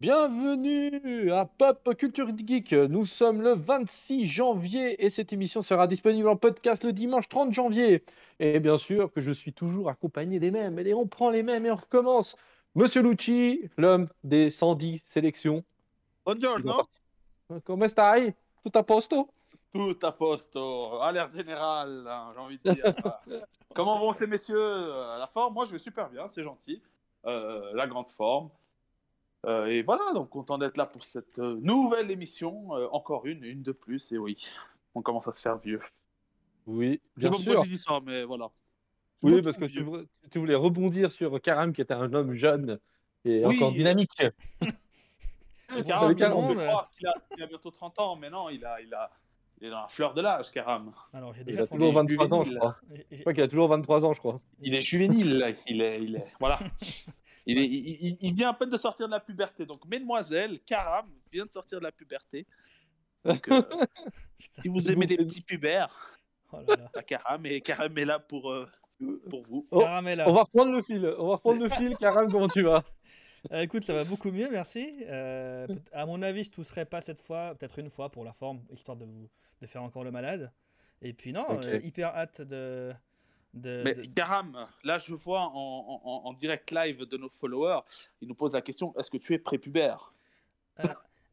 Bienvenue à Pop Culture Geek. Nous sommes le 26 janvier et cette émission sera disponible en podcast le dimanche 30 janvier. Et bien sûr que je suis toujours accompagné des mêmes. Et on prend les mêmes et on recommence. Monsieur Lucci, l'homme des 110 sélections. Buongiorno. Come stai? Tout a posto? Tout à posto. Alerte générale, hein, j'ai envie de dire. Comment vont ces messieurs? Euh, La forme? Moi, je vais super bien, c'est gentil. Euh, la grande forme. Euh, et voilà, donc content d'être là pour cette euh, nouvelle émission. Euh, encore une, une de plus. Et oui, on commence à se faire vieux. Oui, Je sais bien pas sûr. j'ai dit ça, mais voilà. Je Oui, parce que tu, voulais- tu voulais rebondir sur Karam qui était un homme jeune et Oui, encore dynamique. Karam, le Karam. monde fait croire qu'il a, bientôt 30 ans, mais non, il, a, il, a, il est dans la fleur de l'âge, Karam. Alors, Il a 30 toujours ans. 23 ans, je crois. Je crois qu'il a toujours 23 ans, je crois. Il est juvénile, là. il est, il est, voilà. Il, est, il, il- il vient à peine de sortir de la puberté. Donc, mesdemoiselles, Karam vient de sortir de la puberté. Donc, euh, Putain, si vous aimez des petits pubères, oh là là. bah, Karam, est, Karam est là pour, euh, pour vous. Oh. On va reprendre le fil. On va reprendre le fil. Karam, comment tu vas? Euh, écoute, ça va beaucoup mieux, merci. Euh, à mon avis, je tousserai pas cette fois, peut-être une fois pour la forme, histoire de vous de faire encore le malade. Et puis non, Ok. euh, hyper hâte de. De, Mais de- Karam, là, je vois en, en- en- en direct live de nos followers, ils nous posent la question est-ce que tu es prépubère?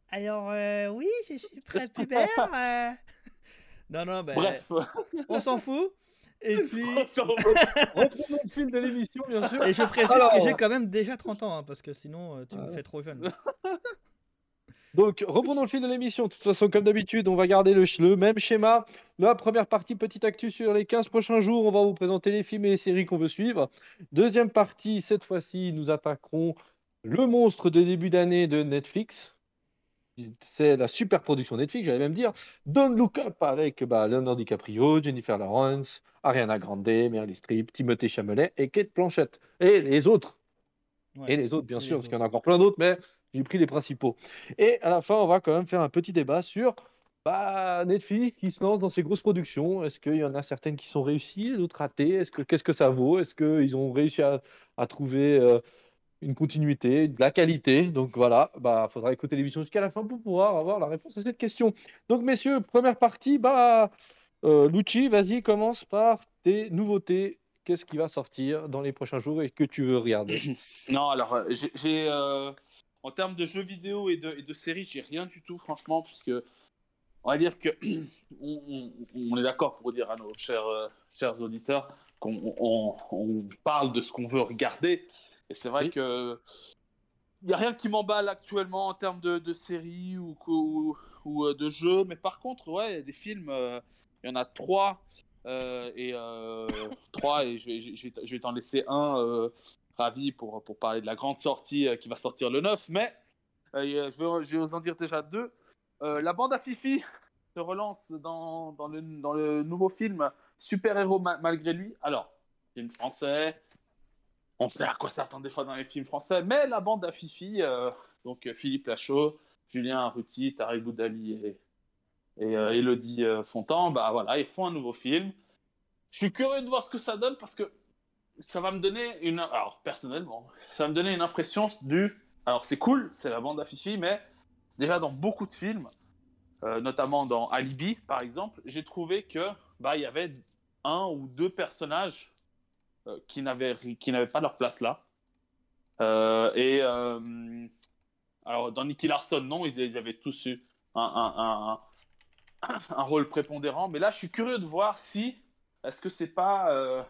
Alors euh, oui, je suis prépubère. euh. Non non, ben, Bref, on s'en fout. Et puis, Reprenons le fil de l'émission, bien sûr. et je précise Alors. que j'ai quand même déjà 30 ans, hein, parce que sinon euh, tu me fais trop jeune. Donc, reprenons le fil de l'émission. De toute façon, comme d'habitude, on va garder le, même schéma. La première partie, petite actu sur les 15 prochains jours. On va vous présenter les films et les séries qu'on veut suivre. Deuxième partie, cette fois-ci, nous attaquerons le monstre de début d'année de Netflix. C'est la super production Netflix, j'allais même dire. Don't Look Up avec bah, Leonardo DiCaprio, Jennifer Lawrence, Ariana Grande, Meryl Streep, Timothée Chalamet et Kate Blanchett. Et les autres. Ouais. Et les autres, bien sûr, parce qu'il y en a encore plein d'autres, mais j'ai pris les principaux. Et à la fin, on va quand même faire un petit débat sur bah, Netflix qui se lance dans ces grosses productions. Est-ce qu'il y en a certaines qui sont réussies, d'autres ratées? Est-ce que qu'est-ce que ça vaut? Est-ce qu'ils ont réussi à, trouver euh, une continuité, de la qualité? Donc voilà, bah faudra écouter l'émission jusqu'à la fin pour pouvoir avoir la réponse à cette question. Donc messieurs, première partie, bah euh, Lucci, vas-y, commence par tes nouveautés. Qu'est-ce qui va sortir dans les prochains jours et que tu veux regarder? Non, alors, euh, j'ai- en termes de jeux vidéo et de, et de séries, j'ai rien du tout, franchement, puisque. On va dire que. on, on- on est d'accord pour dire à nos chers, euh, chers auditeurs qu'on on, on parle de ce qu'on veut regarder. Et c'est vrai Oui. que. Il n'y a rien qui m'emballe actuellement en termes de, de séries ou, ou, ou, euh, de jeux. Mais par contre, ouais, il y a des films. euh, Il y en a trois. euh, et euh, trois, et je vais, je t'en laisser un ravi pour, pour parler de la grande sortie euh, qui va sortir le 9. Mais euh, je, vais, je vais en dire déjà deux. Euh, la bande à Fifi se relance dans, dans, le, dans le nouveau film Super-héros ma- malgré lui. Alors, film français. On sait à quoi s'attendre des fois dans les films français, mais la bande à Fifi, donc Philippe Lachaud, Julien Arruti, Tarek Boudali et, et euh, Elodie Fontan, bah voilà, ils font un nouveau film. Je suis curieux de voir ce que ça donne parce que ça va me donner une. Alors, personnellement, ça va me donner une impression du. Alors, c'est cool, c'est la bande à Fifi, mais déjà dans beaucoup de films, euh, notamment dans Alibi par exemple, j'ai trouvé que bah y avait un ou deux personnages euh, qui n'avaient qui n'avaient pas leur place là. Euh, et alors dans Nicky Larson, non, ils, avaient tous eu un, un, un rôle prépondérant, mais là je suis curieux de voir si est-ce que c'est pas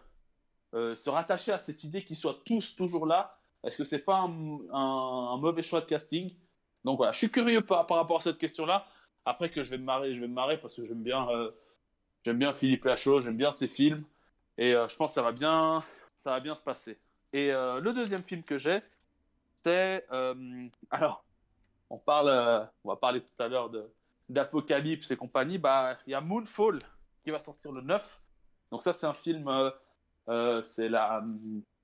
euh, se rattacher à cette idée qu'ils soient tous toujours là. Est-ce que c'est pas un, mauvais choix de casting? Donc voilà, je suis curieux par, par rapport à cette question-là. Après que je vais me marrer, je vais me marrer parce que j'aime bien, euh, bien Philippe Lachaud, j'aime bien ses films, et euh, je pense que ça va bien, ça va bien se passer. Et le deuxième film que j'ai, c'est alors, on parle, on va parler tout à l'heure de d'Apocalypse et compagnie. Bah, il y a Moonfall qui va sortir le 9. Donc ça, c'est un film, euh, c'est la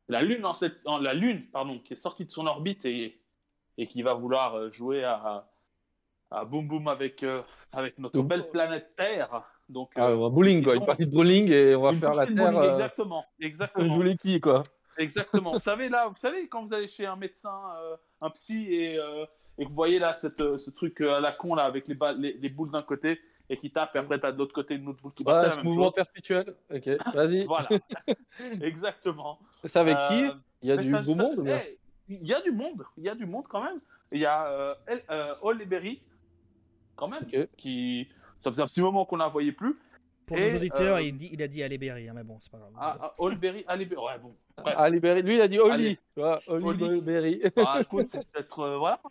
la lune en cette, en- la lune pardon, qui est sortie de son orbite et et qui va vouloir euh, jouer à à boum boum avec euh, avec notre belle planète Terre. Donc Ah, euh, un bowling, quoi. Une partie de bowling et on va une faire la terre. bowling, exactement, exactement. jouer les quilles, quoi. Exactement. vous savez là, vous savez quand vous allez chez un médecin, un psy et, et que vous voyez là cette, ce truc à la con là avec les, les, les boules d'un côté et qui tape, et après t'as de l'autre côté une autre boule qui passe. C'est mouvement chose. perpétuel. Ok, vas-y. Voilà, exactement. C'est avec qui? Euh, Il y a mais du ça- beau ça- monde eh, Il y a du monde, il y a du monde quand même. Il y a euh, euh, Berry, quand même, qui. Ça faisait un petit moment qu'on la voyait plus. Pour Et, nos auditeurs, euh, il, dit, il a dit Aléberry, hein, mais bon, c'est pas grave. Ah, ah, Holly Berry, Holly Berry, ouais, bon. Lui, il a dit Oli. Allez. Tu vois, Oli Oli. Berry. Ah, écoute, c'est peut-être. euh, voilà.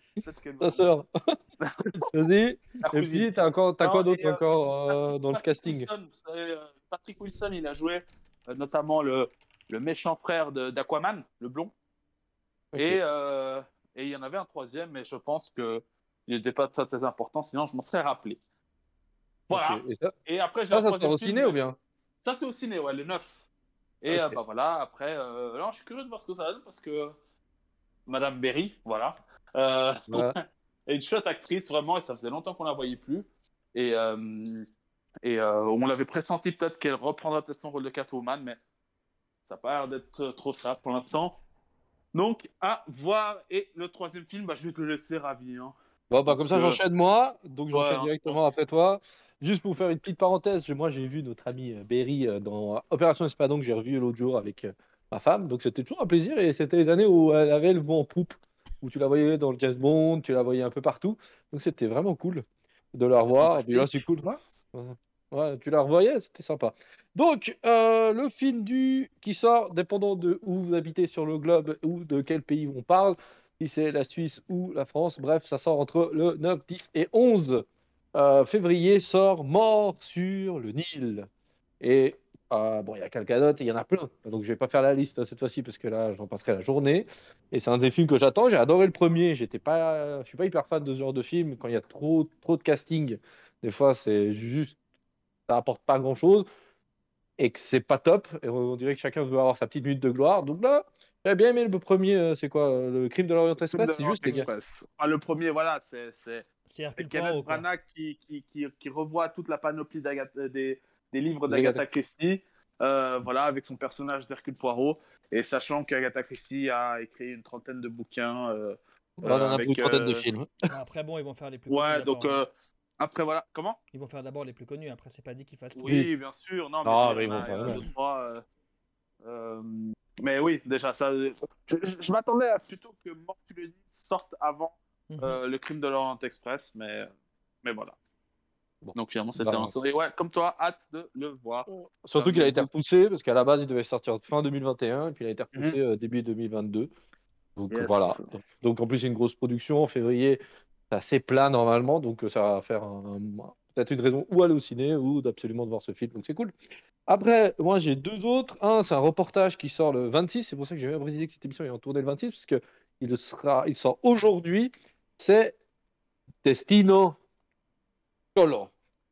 Ta sœur. Vas-y. Et puis, t'as encore, t'as Non, quoi d'autre euh, encore dans le Patrick casting Wilson, vous savez, Patrick Wilson, il a joué euh, notamment le, le méchant frère d'Aquaman, le blond. Et, euh, et il y en avait un troisième, mais je pense que il n'était pas très, très important, sinon je m'en serais rappelé. Voilà. Et ça, Et après, j'ai ça, un ça troisième au ciné ou bien Ça, c'est au ciné, ouais, le 9. Et Ok. euh, bah voilà, après, euh, non, je suis curieux de voir ce que ça donne parce que Madame Berry, voilà, euh, Voilà. est une chouette actrice vraiment, et ça faisait longtemps qu'on la voyait plus. Et, euh, et euh, on l'avait pressenti peut-être qu'elle reprendra peut-être son rôle de Catwoman, mais ça n'a pas l'air d'être trop ça pour l'instant. Donc, à voir. Et le troisième film, bah, je vais te le laisser ravi. Hein. Bon, bah, comme ça, que- j'enchaîne moi. Donc, j'enchaîne Ouais, hein. directement après toi. Juste pour faire une petite parenthèse, moi, j'ai vu notre ami euh, Berry euh, dans Opération Espadon que j'ai revu l'autre jour avec euh, ma femme. Donc, c'était toujours un plaisir. Et c'était les années où elle avait le vent en poupe, où tu la voyais dans le James Bond, tu la voyais un peu partout. Donc, c'était vraiment cool de la revoir. Et puis là, c'est cool. Ouais, tu la revoyais, c'était sympa. Donc, euh, le film du qui sort, dépendant de où vous habitez sur le globe ou de quel pays on parle, si c'est la Suisse ou la France, bref, ça sort entre le 9, 10 et 11 euh, février, sort Mort sur le Nil. Et euh, bon, il y a d'autre, et il y en a plein. Donc, je vais pas faire la liste cette fois-ci parce que là, j'en passerai la journée. Et c'est un des films que j'attends. J'ai adoré le premier. J'étais pas, je suis pas hyper fan de ce genre de film quand il y a trop, trop de casting. Des fois, c'est juste ça apporte pas grand chose et que c'est pas top. Et on dirait que chacun veut avoir sa petite minute de gloire. Donc là, j'ai bien aimé le premier. euh, C'est quoi Le crime de l'Orient Express? C'est juste, les gars. Express. Ah, le premier, voilà, c'est c'est Hercule Kenneth Poirot. Branagh qui, qui, qui, qui revoit toute la panoplie d'Agatha- des, des livres D'Agatha- Christie, euh, voilà, avec son personnage d'Hercule Poirot, et sachant qu'Agatha Christie a écrit une trentaine de bouquins. euh, On en a avec, une trentaine de euh, films. Après, bon, ils vont faire les plus connus. Ouais, donc hein. euh, après voilà, comment? Ils vont faire d'abord les plus connus, après, c'est pas dit qu'ils fassent tout. Oui, bien sûr, non, mais, Ah, ils vont faire, deux, trois, euh, euh, mais oui, déjà, ça, je, je- je m'attendais à plutôt que Mort tu le dis sorte avant Mhm. euh, le crime de l'Orient Express, mais, mais voilà. Bon. Donc finalement, c'était Bah, un souris. Ouais, comme toi, hâte de le voir. Surtout Ah, qu'il a été repoussé parce qu'à la base, il devait sortir fin 2021 et puis il a été repoussé euh, début 2022. Donc Mhm. Yes. voilà. Donc en plus, c'est une grosse production. En février, c'est assez plat normalement. Donc euh, ça va faire un- un- peut-être une raison ou aller au ciné ou d'absolument de voir ce film. Donc c'est cool. Après, moi j'ai deux autres. Un, c'est un reportage qui sort le 26. C'est pour ça que j'ai bien précisé que cette émission est en tournée le 26 parce que il sera, il sort aujourd'hui. C'est Destino Cholo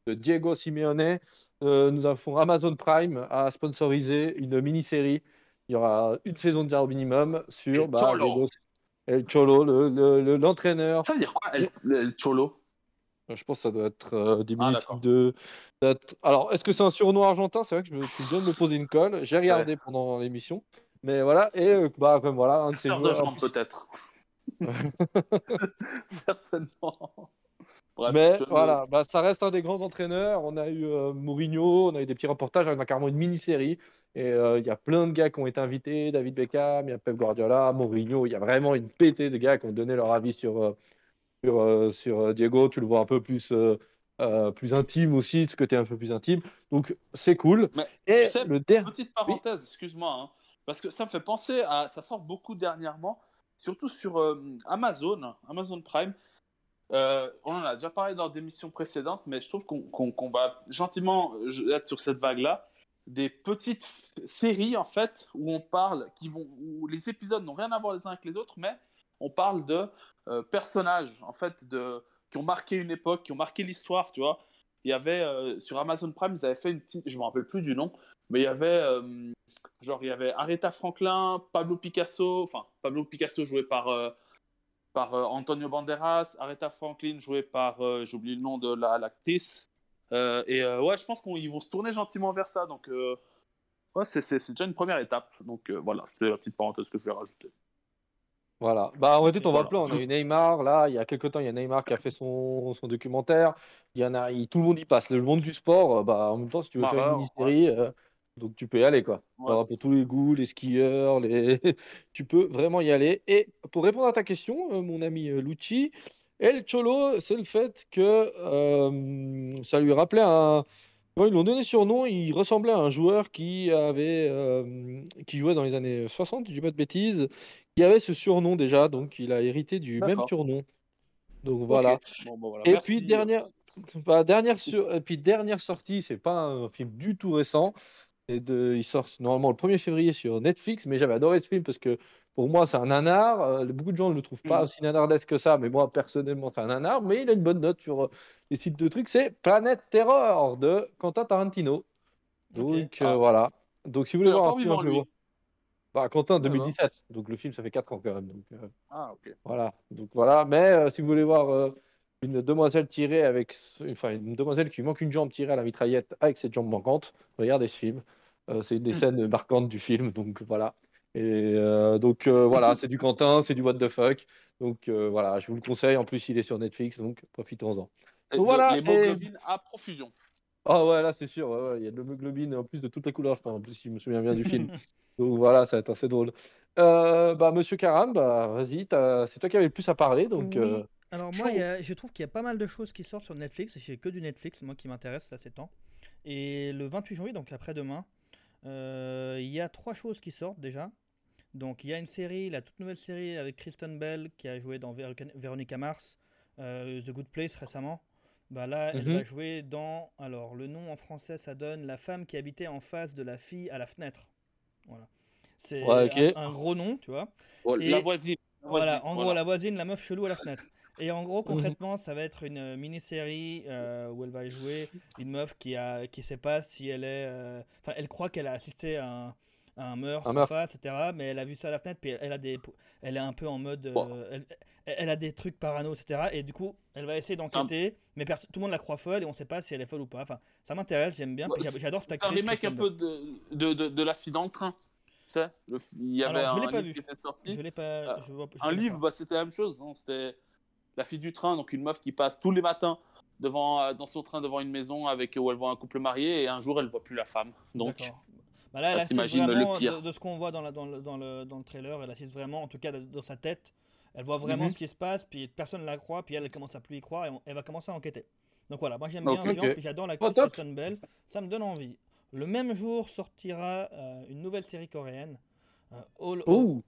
de Diego Simeone. Euh, nous avons Amazon Prime à sponsoriser une mini-série. Il y aura une saison déjà au minimum sur El bah, Cholo. Diego- El Cholo, le- le- le- l'entraîneur. Ça veut dire quoi, El, El Cholo? Je pense que ça doit être euh, diminutif Ah, de. Alors, est-ce que c'est un surnom argentin? C'est vrai que je me je viens de me poser une colle. J'ai regardé pendant l'émission. Mais voilà, et euh, bah, comme voilà, un de ces de joueurs- peut-être. Certainement. Bref, Mais je- voilà, bah, ça reste un des grands entraîneurs. On a eu euh, Mourinho, on a eu des petits reportages, on a carrément une mini-série. Et euh, il y a plein de gars qui ont été invités, David Beckham, il y a Pep Guardiola, Mourinho. Il y a vraiment une pétée de gars qui ont donné leur avis sur, euh, sur, sur Diego. Tu le vois un peu plus, plus intime aussi, de ce côté un peu plus intime. Donc c'est cool. Mais Et tu sais, le dernier. Petite parenthèse, excuse-moi, hein, parce que ça me fait penser à. Ça sort beaucoup dernièrement, surtout sur euh, Amazon, Amazon Prime. Euh, on en a déjà parlé dans des missions précédentes, mais je trouve qu'on va gentiment euh, être sur cette vague-là. Des petites séries, en fait, où on parle, qui vont, où les épisodes n'ont rien à voir les uns avec les autres, mais on parle de personnages, en fait, de, qui ont marqué une époque, qui ont marqué l'histoire, tu vois. Il y avait, sur Amazon Prime, ils avaient fait une petite, je me rappelle plus du nom, mais il y avait, genre, il y avait Aretha Franklin, Pablo Picasso, enfin, Pablo Picasso joué par, euh, par euh, Antonio Banderas, Aretha Franklin joué par, euh, j'ai oublié le nom de la- l'actrice. Euh, et ouais, je pense qu'ils vont se tourner gentiment vers ça, donc ouais, c'est c'est- c'est déjà une première étape. Donc voilà, c'est la petite parenthèse que je vais rajouter. Voilà. Bah, en fait, on va Voilà. plein. On a eu Neymar, là, il y a quelques temps, il y a Neymar qui a fait son, son documentaire. Il y en a, il- tout le monde y passe. Le monde du sport, bah, en même temps, si tu veux faire une mini-série, donc tu peux y aller, quoi. Ouais. Alors, pour tous les goûts, les skieurs, les... tu peux vraiment y aller. Et pour répondre à ta question, euh, mon ami euh, Lucci, El Cholo, c'est le fait que euh, ça lui rappelait un. Bon, ils l'ont donné surnom, il ressemblait à un joueur qui avait euh, qui jouait dans les années 60, si je dis pas de bêtises, qui avait ce surnom déjà, donc il a hérité du même surnom. Donc voilà. Ok. Bon, voilà. Et Merci. puis dernière, bah, dernière sur, et puis dernière sortie, c'est pas un film du tout récent. De, il sort normalement le 1er février sur Netflix, mais j'avais adoré ce film parce que pour moi c'est un nanar. Euh, beaucoup de gens ne le trouvent pas Mhm. aussi nanardesque que ça, mais moi personnellement c'est un nanar. Mais il a une bonne note sur euh, les sites de trucs. C'est Planète Terror de Quentin Tarantino. Donc euh, Ah. voilà. Donc si vous voulez voir un film voir- Bah, Quentin D'accord. 2017. Donc le film ça fait 4 ans quand même. Donc, Ah, ok. voilà, donc voilà. Mais si vous voulez voir une demoiselle tirée avec, enfin une demoiselle qui manque une jambe tirée à la mitraillette avec cette jambe manquante, regardez ce film. Euh, c'est des Hmm. scènes marquantes du film, donc voilà. Et euh, donc euh, voilà, c'est du Quentin, c'est du what the fuck. Donc voilà, je vous le conseille. En plus, il est sur Netflix, donc profitons-en. Voilà, Les et- à profusion. Ah ouais, là c'est sûr, ouais, ouais, il y a de l'hémoglobine en plus de toutes les couleurs, je en plus, si je me souviens bien du film. Donc voilà, ça va être assez drôle. Euh, bah, monsieur Karam, bah, vas-y, t'as- c'est toi qui avais le plus à parler, donc. Oui. euh, Alors moi, il y a- je trouve qu'il y a pas mal de choses qui sortent sur Netflix. et J'ai que du Netflix, moi qui m'intéresse là ces temps. Et le 28 janvier, donc après-demain, il y a trois choses qui sortent déjà. Donc il y a une série, la toute nouvelle série avec Kristen Bell qui a joué dans Véro- Véronica Mars, euh, The Good Place récemment. Bah là, elle Mhm. va jouer dans. Alors le nom en français, ça donne la femme qui habitait en face de la fille à la fenêtre. Voilà. C'est Ouais, un, un gros nom, tu vois. Oh, Et- La voisine. la Voilà, voisine, en gros, la voisine, la meuf chelou à la fenêtre. Et en gros, Mhm. concrètement, ça va être une mini-série euh, où elle va jouer une meuf qui a, qui sait pas si elle est, euh, enfin, elle croit qu'elle a assisté à un, à un meurtre, Un tout meurtre. ça, etc. Mais elle a vu ça à la fenêtre, puis elle, a des, elle est un peu en mode, euh, elle, a des trucs parano, etc. Et du coup, elle va essayer d'enquêter, mais tout le monde la croit folle et on sait pas si elle est folle ou pas. Enfin, ça m'intéresse, j'aime bien. Ouais, J'adore cette C'est un actrice. remake un peu de, de, de, de La fille dans le train. Tu sais, le- il y avait Alors, je l'ai un pas livre vu. qui était sorti. Je l'ai pas. Je vois- je Un livre, bah, c'était la même chose. hein. C'était La fille du train, donc une meuf qui passe tous les matins devant, euh, dans son train devant une maison avec, où elle voit un couple marié et un jour elle voit plus la femme. Donc. Bah là, elle elle assiste vraiment pire. De, de ce qu'on voit dans, la- dans, le, dans, le, dans le trailer, elle assiste vraiment, en tout cas dans sa tête, elle voit vraiment Mhm. ce qui se passe, puis personne ne la croit, puis elle, elle commence à plus y croire, et on- elle va commencer à enquêter. Donc voilà, moi j'aime bien Ok. ce genre, Ok. puis j'adore la Oh. Kristen Bell, ça me donne envie. Le même jour sortira euh, une nouvelle série coréenne, euh, All.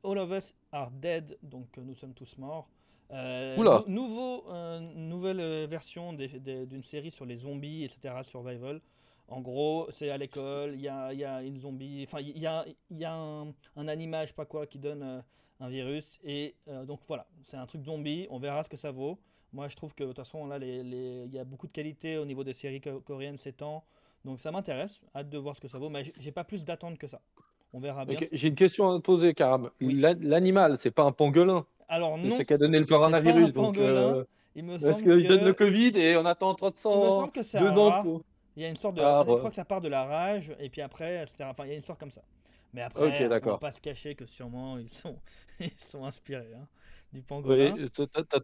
All of Us Are Dead, donc euh, nous sommes tous morts. Euh, Oula. nou- nouveau, euh, nouvelle euh, version d'une série sur les zombies, etc., survival. En gros, c'est à l'école, il y a, y a une zombie, enfin, il y a, y a un, un animal, je sais pas quoi, qui donne euh, un virus. Et euh, donc voilà, c'est un truc zombie, on verra ce que ça vaut. Moi, je trouve que de toute façon, là, il y a beaucoup de qualité au niveau des séries co- coréennes ces temps. Donc ça m'intéresse, hâte de voir ce que ça vaut, mais j'ai pas plus d'attente que ça. On verra bien. J'ai une question à te poser, Karam. Oui. L'a- L'animal, c'est pas un pangolin. Alors non, C'est qui a donné le coronavirus. Donc, euh, il me semble qu'il donne le Covid et on attend il me 300 semble que c'est deux ans pour. Il y a une sorte de. Ah, je crois que ça part de la rage, et puis après, etc. Enfin, il y a une histoire comme ça. Mais après, on va d'accord. pas se cacher que sûrement ils sont, ils sont inspirés hein, du pangolin. Oui,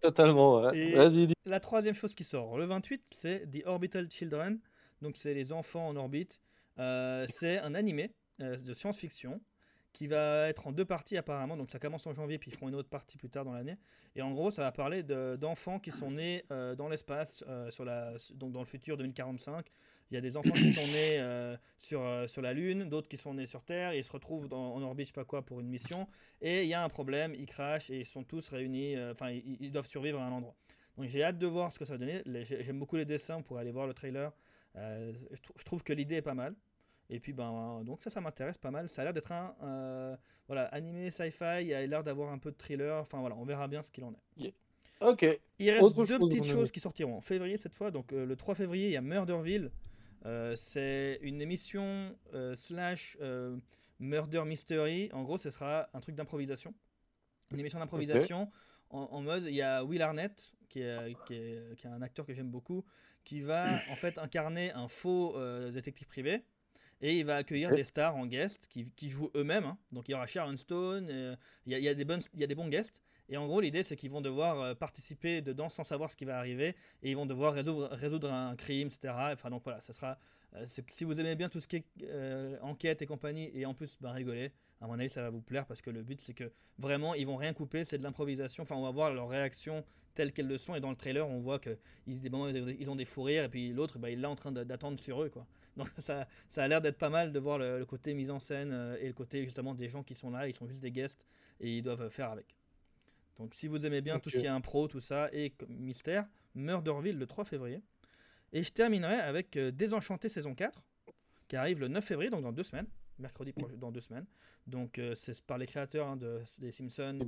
totalement. ouais. Vas-y. La troisième chose qui sort, le 28, c'est The Orbital Children. Donc, c'est les enfants en orbite. Euh, c'est un animé euh, de science-fiction qui va être en deux parties apparemment. Donc, ça commence en janvier, puis ils feront une autre partie plus tard dans l'année. Et en gros, ça va parler de- d'enfants qui sont nés euh, dans l'espace, euh, sur la, donc dans le futur 2045. Il y a des enfants qui sont nés euh, sur, sur la Lune, d'autres qui sont nés sur Terre, et ils se retrouvent en orbite, je sais pas quoi, pour une mission. Et il y a un problème, ils crachent et ils sont tous réunis, enfin, ils, doivent survivre à un endroit. Donc j'ai hâte de voir ce que ça va donner. J'aime beaucoup les dessins pour aller voir le trailer. Je trouve que l'idée est pas mal. Et puis ben donc ça ça m'intéresse pas mal. Ça a l'air d'être un euh, voilà animé sci-fi. Il a l'air d'avoir un peu de thriller. Enfin voilà, on verra bien ce qu'il en est. Ok. Il reste Autre deux chose, petites choses qui sortiront en février cette fois. Donc euh, le 3 février, il y a Murderville. Euh, c'est une émission slash murder mystery. En gros, ce sera un truc d'improvisation. Une émission d'improvisation en, en mode, il y a Will Arnett, qui est, qui est- qui est un acteur que j'aime beaucoup, qui va en fait incarner un faux détective privé. Et il va accueillir des stars en guest qui, qui jouent eux-mêmes. hein. Donc il y aura Sharon Stone, euh, il y, a, il y a des bonnes, il y a des bons guests. Et en gros, l'idée, c'est qu'ils vont devoir euh, participer dedans sans savoir ce qui va arriver. Et ils vont devoir résoudre, résoudre un crime, etc. Enfin, donc voilà, ça sera. euh, si vous aimez bien tout ce qui est enquête et compagnie, et en plus ben, rigoler, à mon avis, ça va vous plaire parce que le but, c'est que vraiment, ils vont rien couper, c'est de l'improvisation. Enfin, on va voir leurs réactions telles qu'elles le sont. Et dans le trailer, on voit qu'ils ils ont des fous rires, et puis l'autre, ben, il est là en train d'attendre sur eux, quoi. Donc ça, ça a l'air d'être pas mal de voir le, le côté mise en scène euh, et le côté justement des gens qui sont là, ils sont juste des guests et ils doivent faire avec. Donc si vous aimez bien tout ce qui est impro, tout ça, et mystère, Murderville le 3 février. Et je terminerai avec euh, Désenchanté saison 4, qui arrive le 9 février, donc dans deux semaines, mercredi proche- dans deux semaines. Donc euh, c'est par les créateurs hein, de, des Simpsons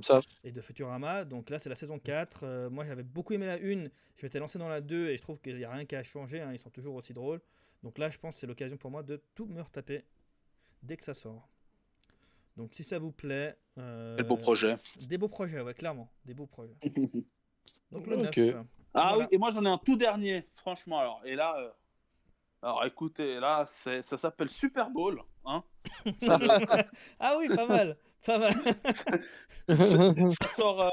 et de Futurama. Donc là, c'est la saison 4. Euh, moi, j'avais beaucoup aimé la 1. Je m'étais lancé dans la 2 et je trouve qu'il n'y a rien qui a changé. hein, Ils sont toujours aussi drôles. Donc là, je pense que c'est l'occasion pour moi de tout me retaper dès que ça sort. Donc si ça vous plaît. euh, Quel beau projet. Des beaux projets, ouais, clairement. Des beaux projets. Donc le Ok. 9. Ah Voilà. oui, et moi j'en ai un tout dernier, franchement. Alors, et là, euh, alors écoutez, là, c'est, ça s'appelle Super Bowl. Hein ça, Ah oui, pas mal. Pas mal. ça sort euh,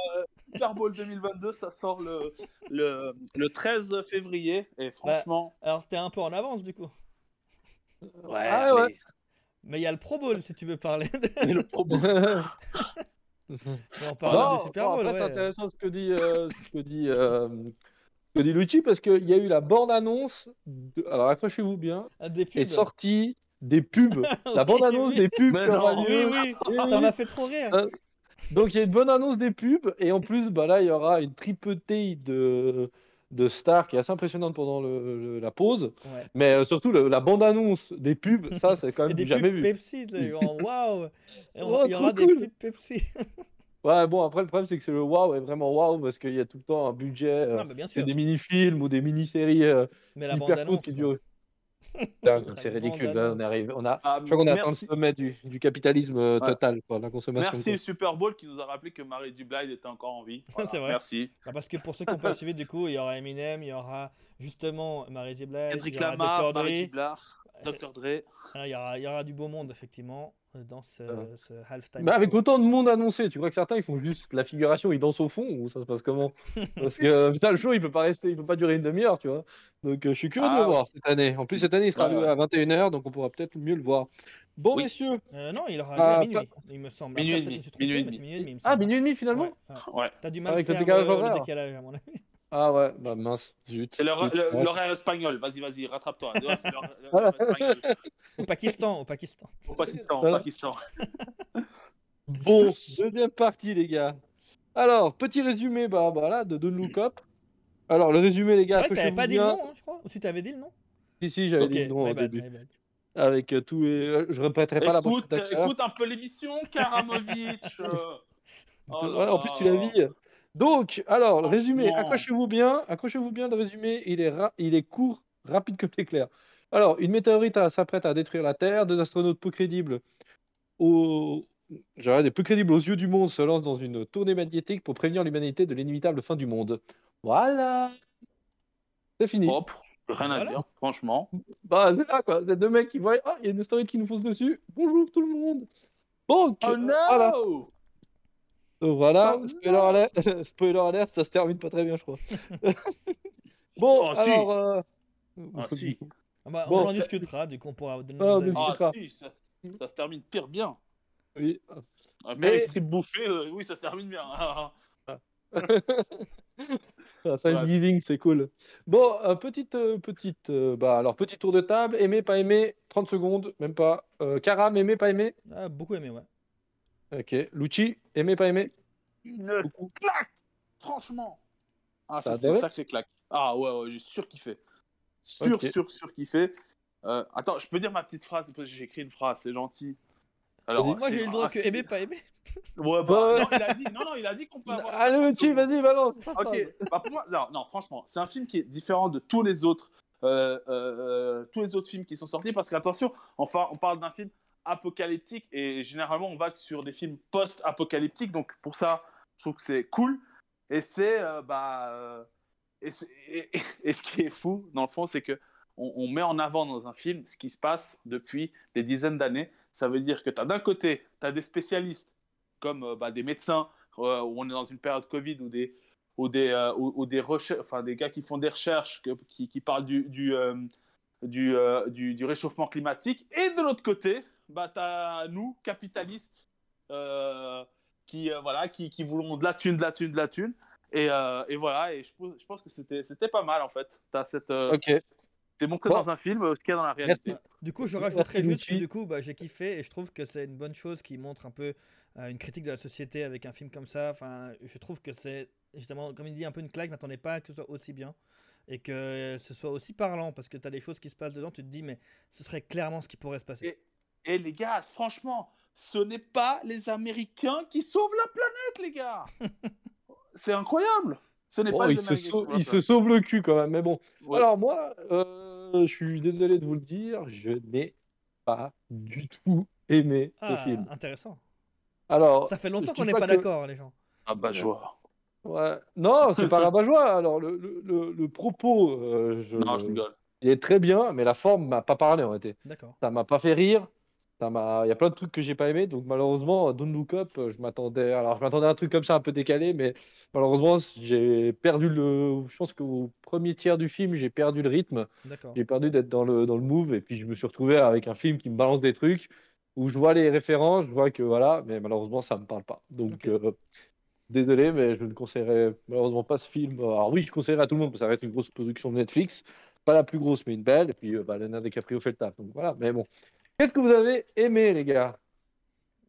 Super Bowl 2022, ça sort le, le, le 13 février. Et franchement, Alors t'es un peu en avance du coup. ouais, Ah ouais. mais- Mais il y a le Pro Bowl si tu veux parler. mais le problème. Mais on parle Non, du Super Bowl. après, c'est intéressant ce que dit, euh, ce que dit, euh, ce que dit Luigi parce qu'il y a eu la bande-annonce. de- Alors accrochez-vous bien. Ah, Des Est sortie des pubs. La bande-annonce des pubs Mais qui aura non. lieu. Oui, oui, Oui, ça m'a fait trop rire. Euh, Donc il y a une bonne annonce des pubs et en plus bah là il y aura une tripotée de de stars qui est assez impressionnante pendant le- le- la pause. Ouais. Mais euh, surtout le- la bande annonce des pubs, ça c'est quand Et même du jamais pubs vu. Pepsi, waouh! On- Oh, Il y aura trop des cool. pubs Pepsi. Ouais bon après le problème c'est que c'est le waouh est vraiment waouh parce qu'il y a tout le temps un budget. euh, Non, mais bien c'est des mini-films ou des mini-séries euh, Mais la bande hyper cool annonce. qui durent. C'est ridicule, là, bande-annonce. on arrive, on a, Ah, je crois qu'on a atteint le merci, sommet du, du capitalisme euh, Ouais. total, quoi, la consommation. merci le Super Bowl qui nous a rappelé que Marie Dublide était encore en vie. Voilà, C'est vrai. Merci. Ah, Parce que pour ceux qui n'ont pas suivi, du coup, il y aura Eminem, il y aura justement Mary J. Blige, Kendrick Lamar, Dr. Marie Dre. Dublard, C'est- Dr. Dre. Ah, Il y, aura, il y aura du beau monde, effectivement, euh, dans ce, Ouais. ce halftime. Mais avec show. autant de monde annoncé, tu crois que certains ils font juste la figuration, ils dansent au fond ou ça se passe comment Parce que euh, putain, le show il peut pas rester, il peut pas durer une demi-heure, tu vois. Donc euh, je suis curieux de Ah le ouais. voir cette année. En plus cette année il sera Ouais, loué ouais. à 21h donc on pourra peut-être mieux le voir. Bon Oui. messieurs, Euh, non, il aura Ah, à minuit, il me semble. Minuit et demi, minuit et demi. ah minuit et demi finalement Ouais. T'as du mal Avec le faire décalage horaire. le décalage, à mon avis. Ah ouais, bah mince, zut. C'est Ouais. l'horaire espagnol. Vas-y, vas-y, rattrape-toi. Ouais, c'est l'hora- l'horaire espagnol. Au Pakistan, au Pakistan. Au Pakistan, au. Pakistan. Bon, deuxième partie, les gars. Alors, petit résumé bah, voilà, de Don't Look Up. Alors, le résumé, les gars, t'avais pas dit le nom, hein, je crois. Ou tu t'avais dit le nom Si, si, j'avais Ok, dit le nom au bad, début. Avec euh, tous les. euh, Je répéterai pas la Écoute, d'acteurs. écoute un peu l'émission, Karamovic. euh. Oh là Ouais, en plus, là. tu l'as vu. Donc, alors, le résumé, accrochez-vous bien. Accrochez-vous bien, le résumé, il est, il est court, rapide comme l'éclair. Alors, une météorite s'apprête à détruire la Terre. Deux astronautes peu crédibles, au... J'aurais des peu crédibles aux yeux du monde, se lancent dans une tournée magnétique pour prévenir l'humanité de l'inévitable fin du monde. Voilà. C'est fini. Propre, rien à Voilà. dire, franchement. Bah, c'est ça, quoi. C'est deux mecs qui voient, ah, il y a une astéroïde qui nous fonce dessus. Bonjour tout le monde. Donc, Oh no voilà. Donc, voilà. Oh spoiler, alert, spoiler alert, ça se termine pas très bien, je crois. bon, Oh, si. alors. euh, Ah, si. Ah bah, Bon, on en discutera, du coup on pourra donner Ah, nos avis. Ah si, ça, ça se termine pire bien. Oui. Euh, Mais- Meryl Streep bouffée, euh, oui, ça se termine bien. Ah, Thanksgiving, c'est cool. Bon, euh, petite, euh, petite, euh, bah, alors petit tour de table. Aimé, pas aimé, 30 secondes, même pas. Euh, Karam, aimé, pas aimé? Ah, beaucoup aimé, ouais. Ok. Lucci, aimé, pas aimé? Une claque Franchement Ah, Ça c'était une sacrée claque. Ah ouais, ouais, j'ai surkiffé. Sur, Ok. sur, surkiffé. Euh, attends, je peux dire ma petite phrase j'ai écrit une phrase, c'est gentil. Alors. Moi j'ai le droit que aimé, pas aimé. Ouais, bah, Bah, non, il a dit, non, non, il a dit qu'on peut avoir. Allez, 50 Lucci, vas-y, balance. Ok, bah pour moi, non, non, franchement, c'est un film qui est différent de tous les autres, euh, euh, tous les autres films qui sont sortis parce qu'attention, enfin, on parle d'un film apocalyptique et généralement on va sur des films post-apocalyptiques, donc pour ça, je trouve que c'est cool. Et c'est, euh, bah, euh, et, ce qui est fou dans le fond, c'est que on, met en avant dans un film ce qui se passe depuis des dizaines d'années. Ça veut dire que tu as d'un côté, tu as des spécialistes comme euh, bah, des médecins où on est dans une période Covid où des, où des, où- où des, enfin, des gars qui font des recherches, qui, parlent du, du, du réchauffement climatique. Et de l'autre côté, bah, tu as nous, capitalistes, euh, qui, euh, voilà, qui, qui voulons de la thune, de la thune, de la thune. Et, euh, et voilà, et je, pense- je pense que c'était c'était pas mal en fait. T'as cette, euh, Ok. C'est montré Bon. dans un film, ce qu'il y a dans la réalité. Merci. Du coup, je rajouterais juste que du coup, bah, j'ai kiffé et je trouve que c'est une bonne chose qui montre un peu euh, une critique de la société avec un film comme ça. Enfin, je trouve que c'est justement, comme il dit, un peu une claque. Je m'attendais pas que ce soit aussi bien et que ce soit aussi parlant parce que tu as des choses qui se passent dedans. Tu te dis, mais ce serait clairement ce qui pourrait se passer. Et, les gars, franchement, ce n'est pas les Américains qui sauvent la planète, les gars. C'est incroyable. Ce n'est Bon, pas il les se, sauvent la il se planète. sauve le cul quand même, mais bon. Ouais. Alors moi, euh, je suis désolé de vous le dire, je n'ai pas du tout aimé ce Ah, film. intéressant. Alors, Ça fait longtemps qu'on n'est pas, que- d'accord, les gens. Ah bah joie. Ouais. Non, c'est pas rabat-joie. Alors le, le, le- le propos, euh, je- Non, je rigole. il est très bien, mais la forme m'a pas parlé en réalité. D'accord. Ça m'a pas fait rire. Ça m'a, il y a plein de trucs que j'ai pas aimé, donc malheureusement, Don't Look Up, euh, je m'attendais, alors je m'attendais à un truc comme ça un peu décalé, mais malheureusement, j'ai perdu le, je pense qu'au premier tiers du film, j'ai perdu le rythme. D'accord. J'ai perdu d'être dans le, dans le move et puis je me suis retrouvé avec un film qui me balance des trucs où je vois les références, je vois que voilà, mais malheureusement ça me parle pas. Donc euh, désolé, mais je ne conseillerais malheureusement pas ce film. Alors oui, je conseillerais à tout le monde parce que ça reste une grosse production de Netflix, pas la plus grosse mais une belle. Et puis euh, bah, Leonardo DiCaprio fait le taf. Donc voilà, mais bon. Qu'est-ce que vous avez aimé les gars?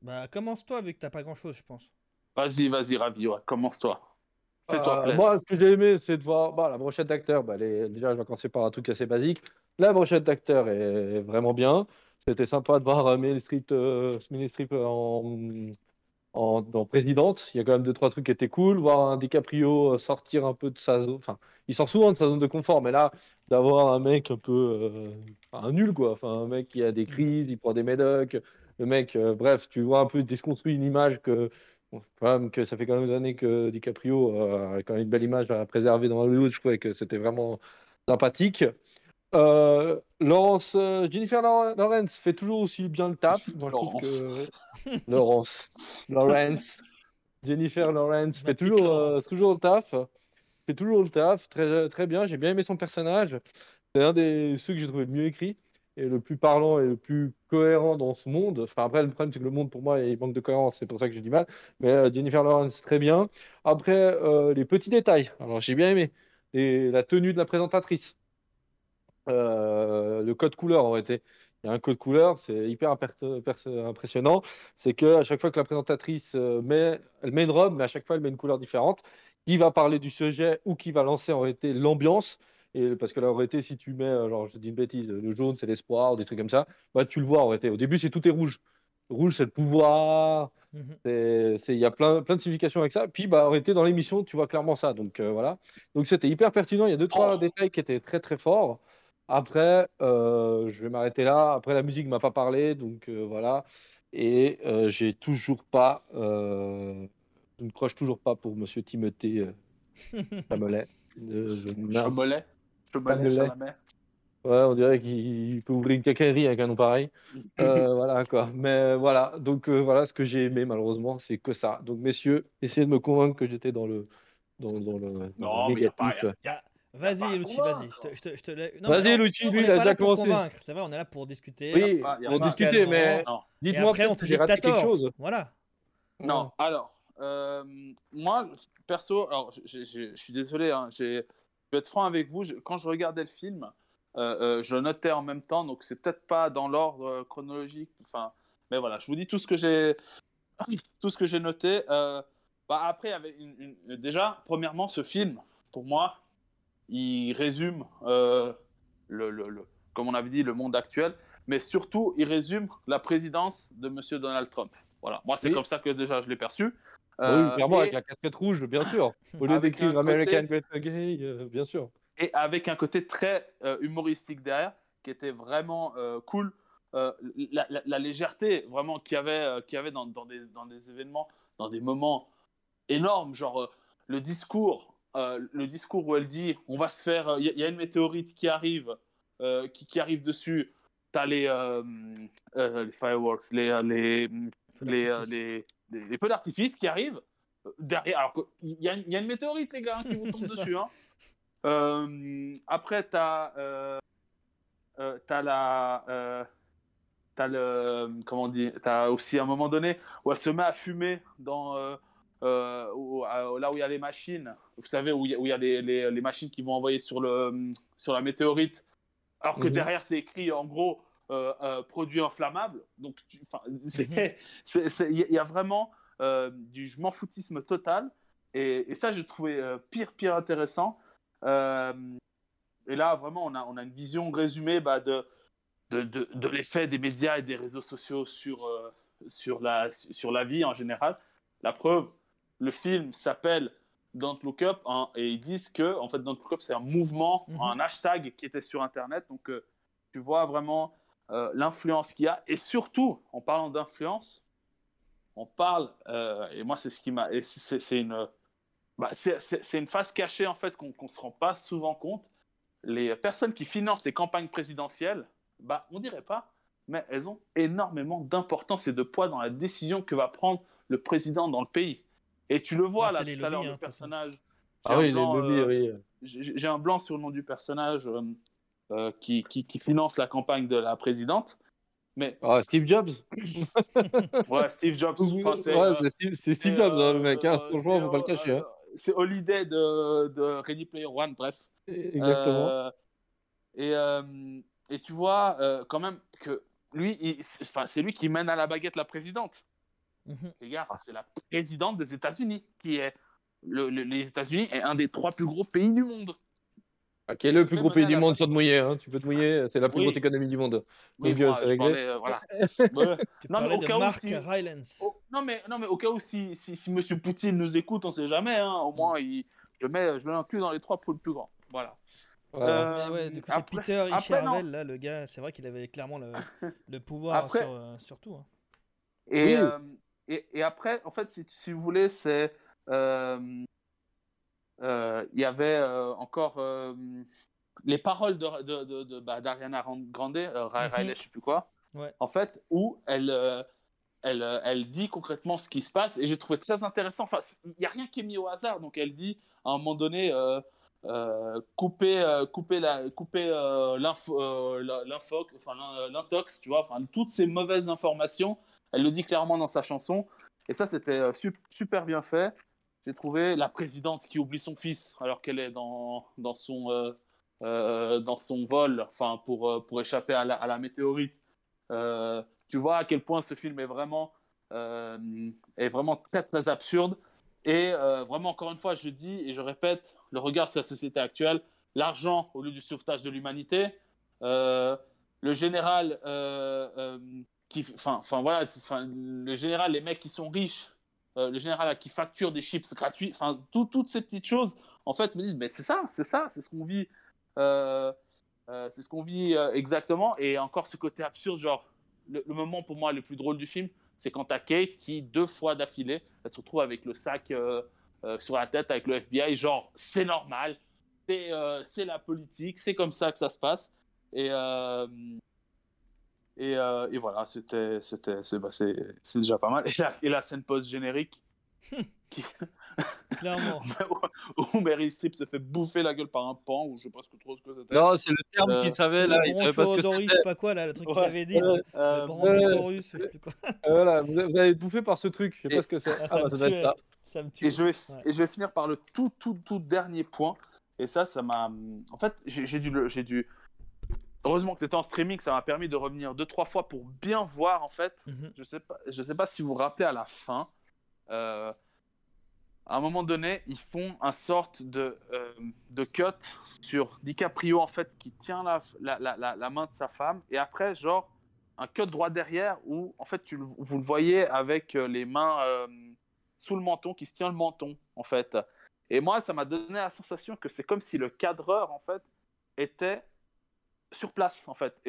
Bah, commence-toi vu que t'as pas grand-chose, je pense. Vas-y, vas-y, ravi, ouais. commence-toi. Fais-toi Euh, plaisir. Moi, ce que j'ai aimé, c'est de voir bah, la brochette d'acteurs. Bah, les- Déjà, je vais commencer par un truc assez basique. La brochette d'acteurs est vraiment bien. C'était sympa de voir euh, Meryl Streep, euh, Streep en, en, en présidente. Il y a quand même deux, trois trucs qui étaient cool. Voir un DiCaprio euh, sortir un peu de sa zone. Enfin, il sort souvent de sa zone de confort, mais là, d'avoir un mec un peu. euh, un nul, quoi. Enfin, un mec qui a des crises, il prend des médocs. Le mec, euh, bref, tu vois un peu déconstruit une image que. Quand même que ça fait quand même des années que DiCaprio euh, a quand même une belle image à préserver dans Hollywood. Je trouvais que c'était vraiment sympathique. Euh, Laurence, euh, Jennifer Law- Lawrence fait toujours aussi bien le taf. Moi, je trouve que Laurence, Lawrence, Jennifer Lawrence fait toujours, euh, toujours le taf. Fait toujours le taf, très, très bien. J'ai bien aimé son personnage. C'est un des ceux que j'ai trouvé le mieux écrit et le plus parlant et le plus cohérent dans ce monde. Enfin, après, le problème, c'est que le monde, pour moi, il manque de cohérence. C'est pour ça que j'ai du mal. Mais Jennifer Lawrence, très bien. Après, les petits détails. Alors, j'ai bien aimé. Et la tenue de la présentatrice. Euh, le code couleur aurait été. Il y a un code couleur, c'est hyper impressionnant. C'est que à chaque fois que la présentatrice euh, met, elle met une robe, mais à chaque fois elle met une couleur différente, qui va parler du sujet ou qui va lancer en réalité l'ambiance? Et parce que là, en réalité, si tu mets, euh, genre, je dis une bêtise, le jaune c'est l'espoir, des trucs comme ça, bah, tu le vois en réalité. Au début, c'est tout est rouge. Rouge, c'est le pouvoir, Mhm. il y a plein, plein de significations avec ça. Puis, bah, en réalité, dans l'émission, tu vois clairement ça. Donc, euh, voilà. Donc, c'était hyper pertinent. Il y a deux, trois Oh. détails qui étaient très, très forts. Après, euh, je vais m'arrêter là. Après, la musique m'a pas parlé. Donc, euh, voilà. Et euh, j'ai toujours pas. euh, je ne croche toujours pas pour Monsieur Timothée Chalamet. Je- Je me l'ai. Je me l'ai, Pas de je lait. la. Ouais, on dirait qu'il peut ouvrir une cacaillerie avec un nom pareil. Euh, voilà quoi. Mais voilà, donc euh, voilà ce que j'ai aimé malheureusement, c'est que ça. Donc messieurs, essayez de me convaincre que j'étais dans le dans, dans le, dans Non, le mais y a pas- négatif. y a- Vas-y, Lucci, pour vas-y. Je te, je te, je te la- Non, Vas-y, Lucci, lui, est il a déjà là pour commencé. C'est vrai, on est là pour discuter. Oui, y a pas- y a on discutait, mais dites-moi après, on te j'ai raté quelque chose. Voilà. Non, alors, euh, moi, perso, alors, je suis désolé, hein, je vais être franc avec vous, je- quand je regardais le film, euh, euh, je notais en même temps, donc c'est peut-être pas dans l'ordre euh, chronologique, enfin, mais voilà, je vous dis tout ce que j'ai tout ce que j'ai noté. euh, bah, après, il y avait une- une- déjà, premièrement, ce film, pour moi, il résume, euh, le, le- le- comme on avait dit, le monde actuel, mais surtout, il résume la présidence de Monsieur Donald Trump. Voilà, moi, c'est Oui. comme ça que déjà je l'ai perçu. oui, Euh, clairement, et, avec la casquette rouge, bien sûr. Au lieu d'écrire American Great Again, euh, bien sûr. et avec un côté très euh, humoristique derrière, qui était vraiment cool. La, la- la légèreté, vraiment, qu'il y avait, y avait dans, dans des, dans des événements, dans des moments énormes, genre le discours, euh, le discours où elle dit on va se faire, il y, a- y a une météorite qui arrive, euh, qui, qui arrive dessus, t'as les, euh, les fireworks, les, les, les, les, les- les feux d'artifice qui arrivent. derrière. Alors qu'il y, il y a une météorite, les gars, hein, qui vous tombe dessus. Hein. Après, t'as t'as la. T'as le. Comment on dit T'as aussi à un moment donné où elle se met à fumer dans. euh, euh, où- là où il y a les machines, vous savez, où il y a, où il y a les, les- les machines qui vont envoyer sur, le, sur la météorite, alors que Mhm. derrière c'est écrit en gros euh, euh, produit inflammable. Donc, il y, a- vraiment du je m'en foutisme total. Et, et ça, j'ai trouvé pire, pire intéressant. Et là, vraiment, on a, on a une vision résumée bah, de, de, de, de l'effet des médias et des réseaux sociaux sur, sur, la, sur la vie en général. La preuve, le film s'appelle Don't Look Up hein, et ils disent que en fait, Don't Look Up, c'est un mouvement, Mhm. un hashtag qui était sur Internet. Donc, euh, tu vois vraiment euh, l'influence qu'il y a. Et surtout, en parlant d'influence, on parle, euh, et moi, c'est ce qui m'a. c'est- une. bah, c'est- une face cachée, en fait, qu'on ne se rend pas souvent compte. Les personnes qui financent les campagnes présidentielles, bah, on dirait pas, mais elles ont énormément d'importance et de poids dans la décision que va prendre le président dans le pays. Et tu le vois Ouais, là tout les à l'heure, le hein, personnage. Ah oui, les blanc, lobbies, euh, oui. j'ai un blanc sur le nom du personnage euh, euh, qui, qui, qui finance la campagne de la présidente. Mais Ah, Steve Jobs ouais, Steve Jobs. enfin, c'est, Ouais, euh, Steve, Steve Jobs, hein, le mec. hein. euh, Franchement, c'est, faut pas le euh, cacher. hein. C'est Holiday de, de Ready Player One, bref. Exactement. Euh, et, euh, et tu vois euh, quand même que lui, il- c'est enfin, c'est lui qui mène à la baguette la présidente. Mhm. Les gars, c'est la présidente des États-Unis qui est. le- le- les États-Unis est un des trois plus gros pays du monde. Ah, qui est le plus gros pays du monde sans te mouiller. Hein. Tu peux te mouiller, c'est la plus Oui. grosse économie du monde. Oui, Donc, euh, moi, je réglé. parlais, euh, voilà. Non, mais au cas où si-. Oh, non, mais, non, mais au cas où, si, si, si M. Poutine nous écoute, on sait jamais. Hein, au moins, il, je mets, je le mets inclus dans les trois pour le plus grand. Voilà. Voilà. Mais ouais, du coup, après- Peter après, non. Ishervel, là, le gars, c'est vrai qu'il avait clairement le, le pouvoir Après- sur, euh, sur tout. hein. Et, Oui. euh, et, et après, en fait, si, si vous voulez, c'est. euh, euh, Il y avait euh, encore les paroles de, de, de, de- bah, d'Ariana Grande, euh, Mhm. Riley, je sais plus quoi, Ouais. en fait, où elle, euh, elle, elle dit concrètement ce qui se passe. Et j'ai trouvé très intéressant. Enfin, il n'y a rien qui est mis au hasard. Donc, elle dit à un moment donné. Euh, couper, couper, la, couper l'info, enfin, l'in- l'intox, tu vois, enfin, toutes ces mauvaises informations, elle le dit clairement dans sa chanson. Et ça, c'était euh, su- super bien fait. J'ai trouvé la présidente qui oublie son fils alors qu'elle est dans, dans, son, euh, euh, dans son vol enfin, pour, pour échapper à la, météorite. Tu vois à quel point ce film est vraiment, est vraiment très, très absurde. Et vraiment, encore une fois, je dis et je répète, le regard sur la société actuelle, l'argent au lieu du sauvetage de l'humanité, le général qui, enfin, voilà, enfin le général, les mecs qui sont riches, euh, le général qui facture des chips gratuits, enfin tout- toutes ces petites choses, en fait, me disent mais c'est ça, c'est ça, c'est ce qu'on vit, euh, euh, c'est ce qu'on vit exactement. Et encore ce côté absurde, genre le, moment pour moi le plus drôle du film, c'est quand t'as Kate qui deux fois d'affilée, elle se retrouve avec le sac sur la tête avec le FBI, genre c'est normal, c'est la politique, c'est comme ça que ça se passe. Et, et, euh, et voilà, c'était c'était c'est bah, c'est- c'est déjà pas mal. Et la, et la scène post-générique Clairement. où Mary Streep se fait bouffer la gueule par un pan, ou je sais pas ce que trop ce que c'était. Non, c'est le terme Euh, qu'il savait là. le Il savait pas ce que c'était. sais pas quoi, là, le truc qu'il Ouais. avait dit. Le Euh, sais plus quoi. Euh, Voilà, vous, vous allez être bouffé par ce truc. Je sais Et- pas ce que c'est. Ah, Ah, ça bah, me ça doit être tuait. ça. Ça me tue. Et je, vais, Ouais. et je vais finir par le tout, tout, tout dernier point. Et ça, ça m'a. En fait, j'ai j'ai dû, le- j'ai dû. Heureusement que tu étais en streaming, ça m'a permis de revenir deux, trois fois pour bien voir, en fait. Mhm. Je sais pas, je sais pas si vous vous rappelez à la fin. euh, à un moment donné, ils font un sorte de, euh, de cut sur DiCaprio, en fait, qui tient la, la, la, la, main de sa femme. Et après, genre, un cut droit derrière où, en fait, tu, vous le voyez avec euh, les mains euh, sous le menton, qui se tient le menton, en fait. Et moi, ça m'a donné la sensation que c'est comme si le cadreur, en fait, était sur place, en fait.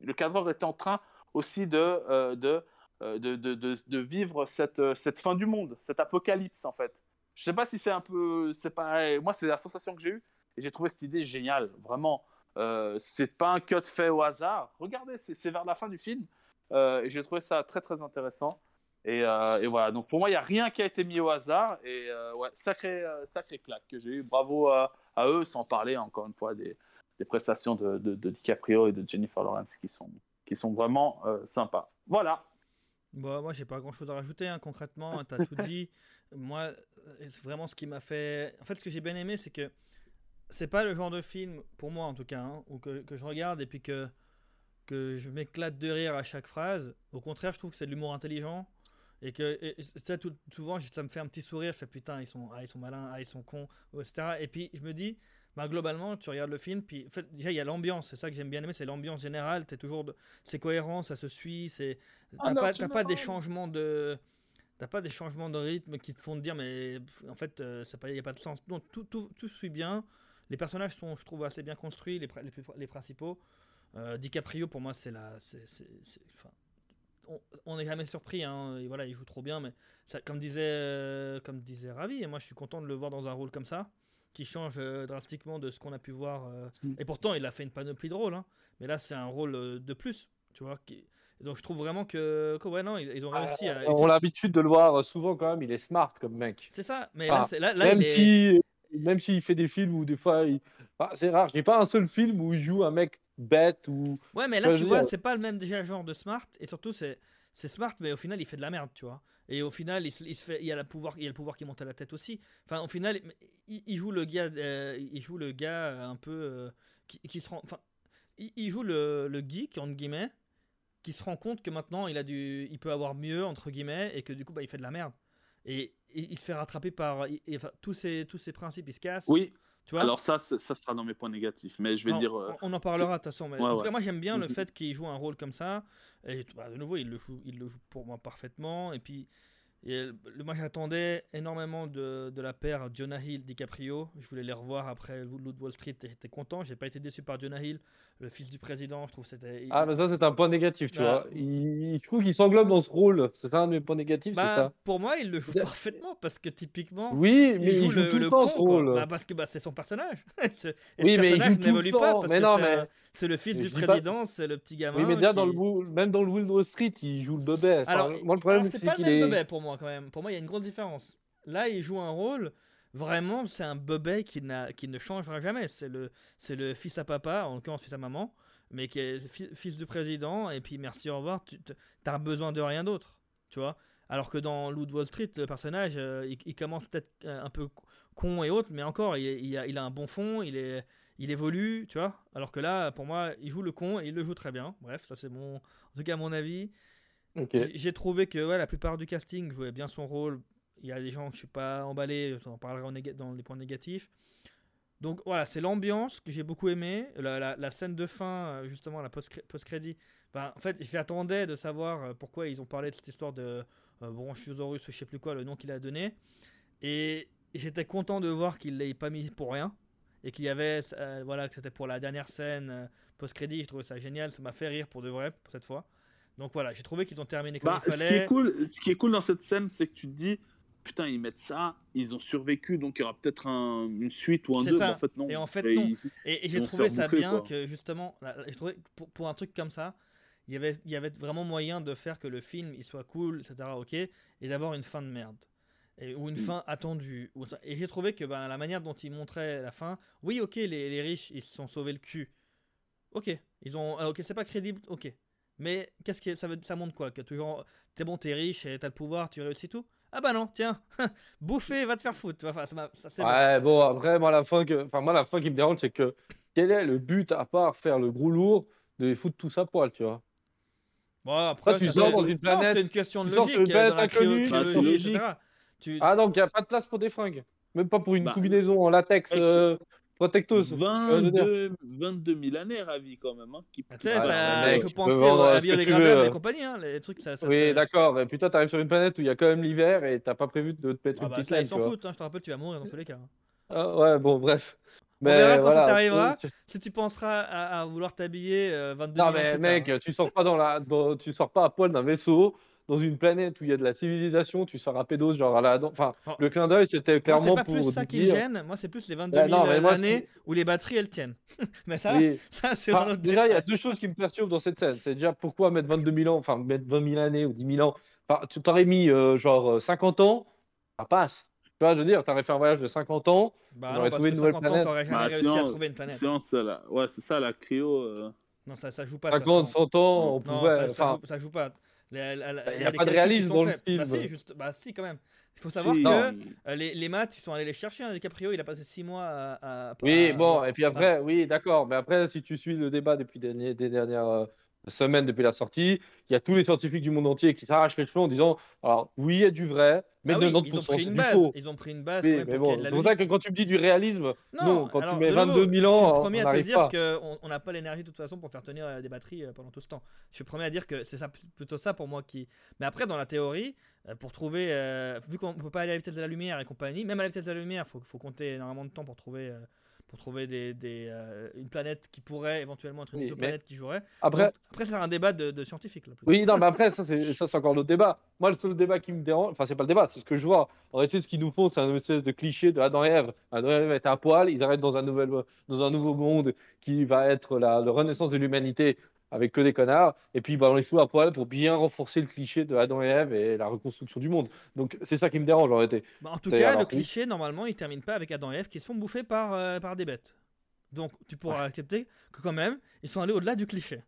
Le cadreur était en train aussi de, euh, euh, de, de, de, de vivre cette, euh, cette fin du monde, cet apocalypse, en fait. Je sais pas si c'est un peu... pas Moi, c'est la sensation que j'ai eue. Et j'ai trouvé cette idée géniale, vraiment. Euh, c'est pas un cut fait au hasard. Regardez, c'est vers la fin du film. Et j'ai trouvé ça très, très intéressant. Et, voilà, donc pour moi, il n'y a rien qui a été mis au hasard. Et ouais, sacré, sacré claque que j'ai eu. Bravo à eux, sans parler encore une fois des, des prestations de, de, de DiCaprio et de Jennifer Lawrence qui sont, qui sont vraiment euh, sympas. Voilà. Bon, moi, j'ai pas grand chose à rajouter, hein, concrètement. Tu as tout dit. Moi, euh, vraiment ce qui m'a fait. En fait, ce que j'ai bien aimé, c'est que c'est pas le genre de film, pour moi en tout cas, hein, où que, que je regarde et puis que, que je m'éclate de rire à chaque phrase. Au contraire, je trouve que c'est de l'humour intelligent. Et que et ça, tout, souvent, ça me fait un petit sourire. Je fais putain, ils sont, ah, ils sont malins, ah, ils sont cons, etc. Et puis, je me dis, bah, globalement, tu regardes le film, puis en fait, déjà, il y a l'ambiance. C'est ça que j'aime bien aimer, c'est l'ambiance générale. T'es toujours de- c'est cohérent, ça se suit. c'est T'as Ah non, pas, tu t'as me pas des changements de. T'as pas des changements de rythme qui te font te dire, mais en fait, euh, ça n'y a pas de sens. Non, tout, tout, tout suit bien. Les personnages sont, je trouve, assez bien construits, les, les, principaux. Euh, DiCaprio, pour moi, c'est la. enfin, on- on n'est jamais surpris, hein, et voilà, il joue trop bien, mais ça, comme, disait, euh, comme disait Ravi, et moi je suis content de le voir dans un rôle comme ça, qui change euh, drastiquement de ce qu'on a pu voir. euh, Mm. et pourtant, il a fait une panoplie de rôles, hein, mais là, c'est un rôle euh, de plus, tu vois. Qui, donc je trouve vraiment que, que ouais, non, ils, ils ont réussi à. On a l'habitude de le voir souvent quand même, il est smart comme mec. C'est ça, mais Ah, là, c'est- là, là, même il est- si même s'il fait des films où des fois il... Enfin, c'est rare, j'ai pas un seul film où il joue un mec bête ou Ouais, mais là, tu vois, dire- c'est pas le même déjà genre de smart, et surtout, c'est c'est smart, mais au final, il fait de la merde, tu vois. Et au final, il, fait, il y a le pouvoir, il y a le pouvoir qui monte à la tête aussi. Enfin, au final, il, joue le gars, euh, il joue le gars euh, un peu euh, qui, se rend, enfin, il joue le, le geek entre guillemets, qui se rend compte que maintenant, il a du, il peut avoir mieux entre guillemets, et que du coup, bah, il fait de la merde. Et, et il se fait rattraper par, et- et, enfin, tous ces tous ces principes, il se casse. Oui, tu vois? alors ça, ça sera dans mes points négatifs. Mais je vais Non, dire. euh, on, en parlera de toute façon. Mais Ouais, en tout ouais. cas, moi j'aime bien le Mhm. fait qu'il joue un rôle comme ça. Et bah, de nouveau, il le joue, il le joue pour moi parfaitement. Et puis, et, le- moi j'attendais énormément de, de la paire Jonah Hill DiCaprio. Je voulais les revoir après de Wall Street. et J'étais content. J'ai pas été déçu par Jonah Hill, le fils du président. Je trouve que c'était. Ah mais ça c'est un point négatif, tu Bah, vois. Il... Je trouve qu'il s'englobe dans ce rôle. C'est un de mes points négatifs, Bah, c'est ça. pour moi, il le joue parfaitement parce que typiquement. Oui, mais il joue, le, tout le le temps con, ce rôle. Bah, parce que bah, c'est son personnage. Ce- et Oui, ce mais il personnage joue n'évolue pas parce Mais que non, c'est mais- c'est le fils du dis pas- président, c'est le petit gamin. Oui, mais déjà qui- dans le même dans le Willow Street, il joue le bebé. Enfin, Alors, moi le problème c'est c'est pas le même bebé pour moi quand même. Pour moi, il y a une grosse différence. Là, il joue un rôle. Vraiment, c'est un bebé qui, ne changera jamais. C'est le, fils à papa, en l'occurrence fils à maman, mais qui est fi- fils du président. Et puis merci, au revoir. Tu as besoin de rien d'autre, tu vois. Alors que dans de Wall Street, le personnage, euh, il, il commence peut-être euh, un peu con et autres, mais encore, il, il a, il a un bon fond, il, est, il évolue, tu vois. Alors que là, pour moi, il joue le con et il le joue très bien. Bref, ça c'est mon, en tout cas mon avis. J'ai- J'ai trouvé que ouais, la plupart du casting jouait bien son rôle. Il y a des gens que je suis pas emballé, parlerai en néga- dans les points négatifs. Donc voilà, c'est l'ambiance que j'ai beaucoup aimé. La, la- la scène de fin, euh, justement, la post- post-crédit. Ben, en fait, j'attendais de savoir euh, pourquoi ils ont parlé de cette histoire de euh, Bronchiosaurus ou je sais plus quoi, le nom qu'il a donné. Et j'étais content de voir qu'il l'ait pas mis pour rien. Et qu'il y avait, euh, voilà, que c'était pour la dernière scène euh, post-crédit. Je trouvais ça génial. Ça m'a fait rire pour de vrai, pour cette fois. Donc voilà, j'ai trouvé qu'ils ont terminé comme Bah, il ce qui fallait. est cool, ce qui est cool dans cette scène, c'est que tu te dis, putain, ils mettent ça, ils ont survécu, donc il y aura peut-être un- une suite ou un C'est 2, ça. mais en fait non. Et en fait, non. Et, j'ai trouvé ça bien quoi. que justement, j'ai trouvé pour, pour un truc comme ça, il y avait, il y avait vraiment moyen de faire que le film il soit cool, etc. Ok, et d'avoir une fin de merde. Et, ou une Mm. fin attendue. ou. Et j'ai trouvé que ben, la manière dont ils montraient la fin, oui, ok, les, les riches ils se sont sauvés le cul. Ok, ils ont, ah, ok, c'est pas crédible, ok. Mais qu'est-ce que ça veut, ça montre quoi? Que toujours, t'es bon, t'es riche, t'as le pouvoir, tu réussis tout? Ah bah non, tiens, bouffer, va te faire foutre. Enfin, ça, ça, bon. Ouais, bon, après, moi, la fin, que... enfin, moi, la fin qui me dérange, c'est que quel est le but à part faire le gros lourd de les foutre tous à poil, tu vois? Bon, après, tu ça, sors dans une planète, c'est une question de logique. Tu- Ah, donc il n'y a pas de place pour des fringues. Même pas pour une Bah, combinaison en latex ex- euh, protectos. je veux 22, 22 000 années ravis quand même. Hein, qui tu sais, Ouais, ça, mec, il faut tu penser vendre à tu biodégradable veux. et compagnie. Hein, les trucs, ça, ça, Oui, ça- d'accord. Et putain, t'arrives sur une planète où il y a quand même l'hiver et t'as pas prévu de te mettre Ah une bah, petite ça, ils s'en tu foutent. hein, je te rappelle, tu vas mourir dans tous les cas. hein. Ah, ouais, bon, bref. Mais verra quand voilà, ça t'arrivera. tu- Si tu penseras à, à vouloir t'habiller euh, 22 Non, 000 ans mais plus mec, tard, hein. tu sors pas dans la, dans- tu sors pas à poil d'un vaisseau dans une planète où il y a de la civilisation, tu sors pédos genre à la. Enfin, Oh. le clin d'œil, c'était Moi, clairement c'est pas pour plus ça qui me gêne, moi c'est plus les 22 Ouais, 000 non, mais moi, années c'est- où les batteries elles tiennent. mais ça, Oui. ça c'est Enfin, déjà, il y a deux choses qui me perturbent dans cette scène. C'est déjà pourquoi mettre 22 000 ans, enfin mettre 20 000 années ou 10 000 ans. Enfin, tu t'aurais mis euh, genre euh, 50 ans, ça passe. Tu vois, je veux dire, t'aurais fait un voyage de 50 ans. Bah on non, aurait trouvé une nouvelle 50 ans, planète. t'aurais jamais Bah, réussi à trouver une planète. Sinon, c'est la... Ouais, c'est ça, la cryo. euh, Non, ça, ça joue pas. de toute 50, façon. 100 ans, on Non, pouvait. ça, ça joue, ça joue pas. Les- la- la- Bah, y a les pas de réalisme dans le film. Bah si, juste- bah si, quand même. Il faut savoir Si. que euh, les, les maths, ils sont allés les chercher. Hein. DiCaprio, il a passé 6 mois à. à- oui, à- bon, et puis après, oui, d'accord. Mais après, si tu suis le débat depuis des, des dernières semaines, depuis la sortie, il y a tous les scientifiques du monde entier qui s'arrachent les cheveux en disant alors, oui, il y a du vrai, mais Ah oui, ils ont 90% pris c'est du faux. Ils ont pris une base mais bon, c'est pour ça que quand tu me dis du réalisme, non, quand alors, tu mets de nouveau, 22 000 ans, je suis on le premier à te dire qu'on on n'a pas l'énergie de toute façon pour faire tenir euh, des batteries euh, pendant tout ce temps. Je suis le premier à dire que c'est ça, plutôt ça pour moi qui. Mais après, dans la théorie, euh, pour trouver. euh, vu qu'on peut pas aller à la vitesse de la lumière et compagnie, même à la vitesse de la lumière, il faut, faut compter énormément de temps pour trouver. euh, pour trouver des, des, euh, une planète qui pourrait éventuellement être une Oui, exoplanète qui jouerait. Après, Donc, après, c'est un débat de, de scientifiques. Là. Oui, non, mais après, ça, c'est ça, c'est encore notre débat. Moi, le seul débat qui me dérange, enfin, c'est pas le débat, c'est ce que je vois. En réalité, ce qu'ils nous font, c'est un espèce de cliché de Adam et Ève. Adam et Ève étaient à poil, ils arrêtent dans un, nouvel, dans un nouveau monde qui va être la, la renaissance de l'humanité avec que des connards. Et puis, bah, on les fout à poil pour bien renforcer le cliché de Adam et Ève et la reconstruction du monde. Donc, c'est ça qui me dérange, en réalité. Bah, en tout cas, le cliché, normalement, il termine pas avec Adam et Ève qui se font bouffer par, euh, par des bêtes. Donc, tu pourras accepter que quand même, ils sont allés au-delà du cliché.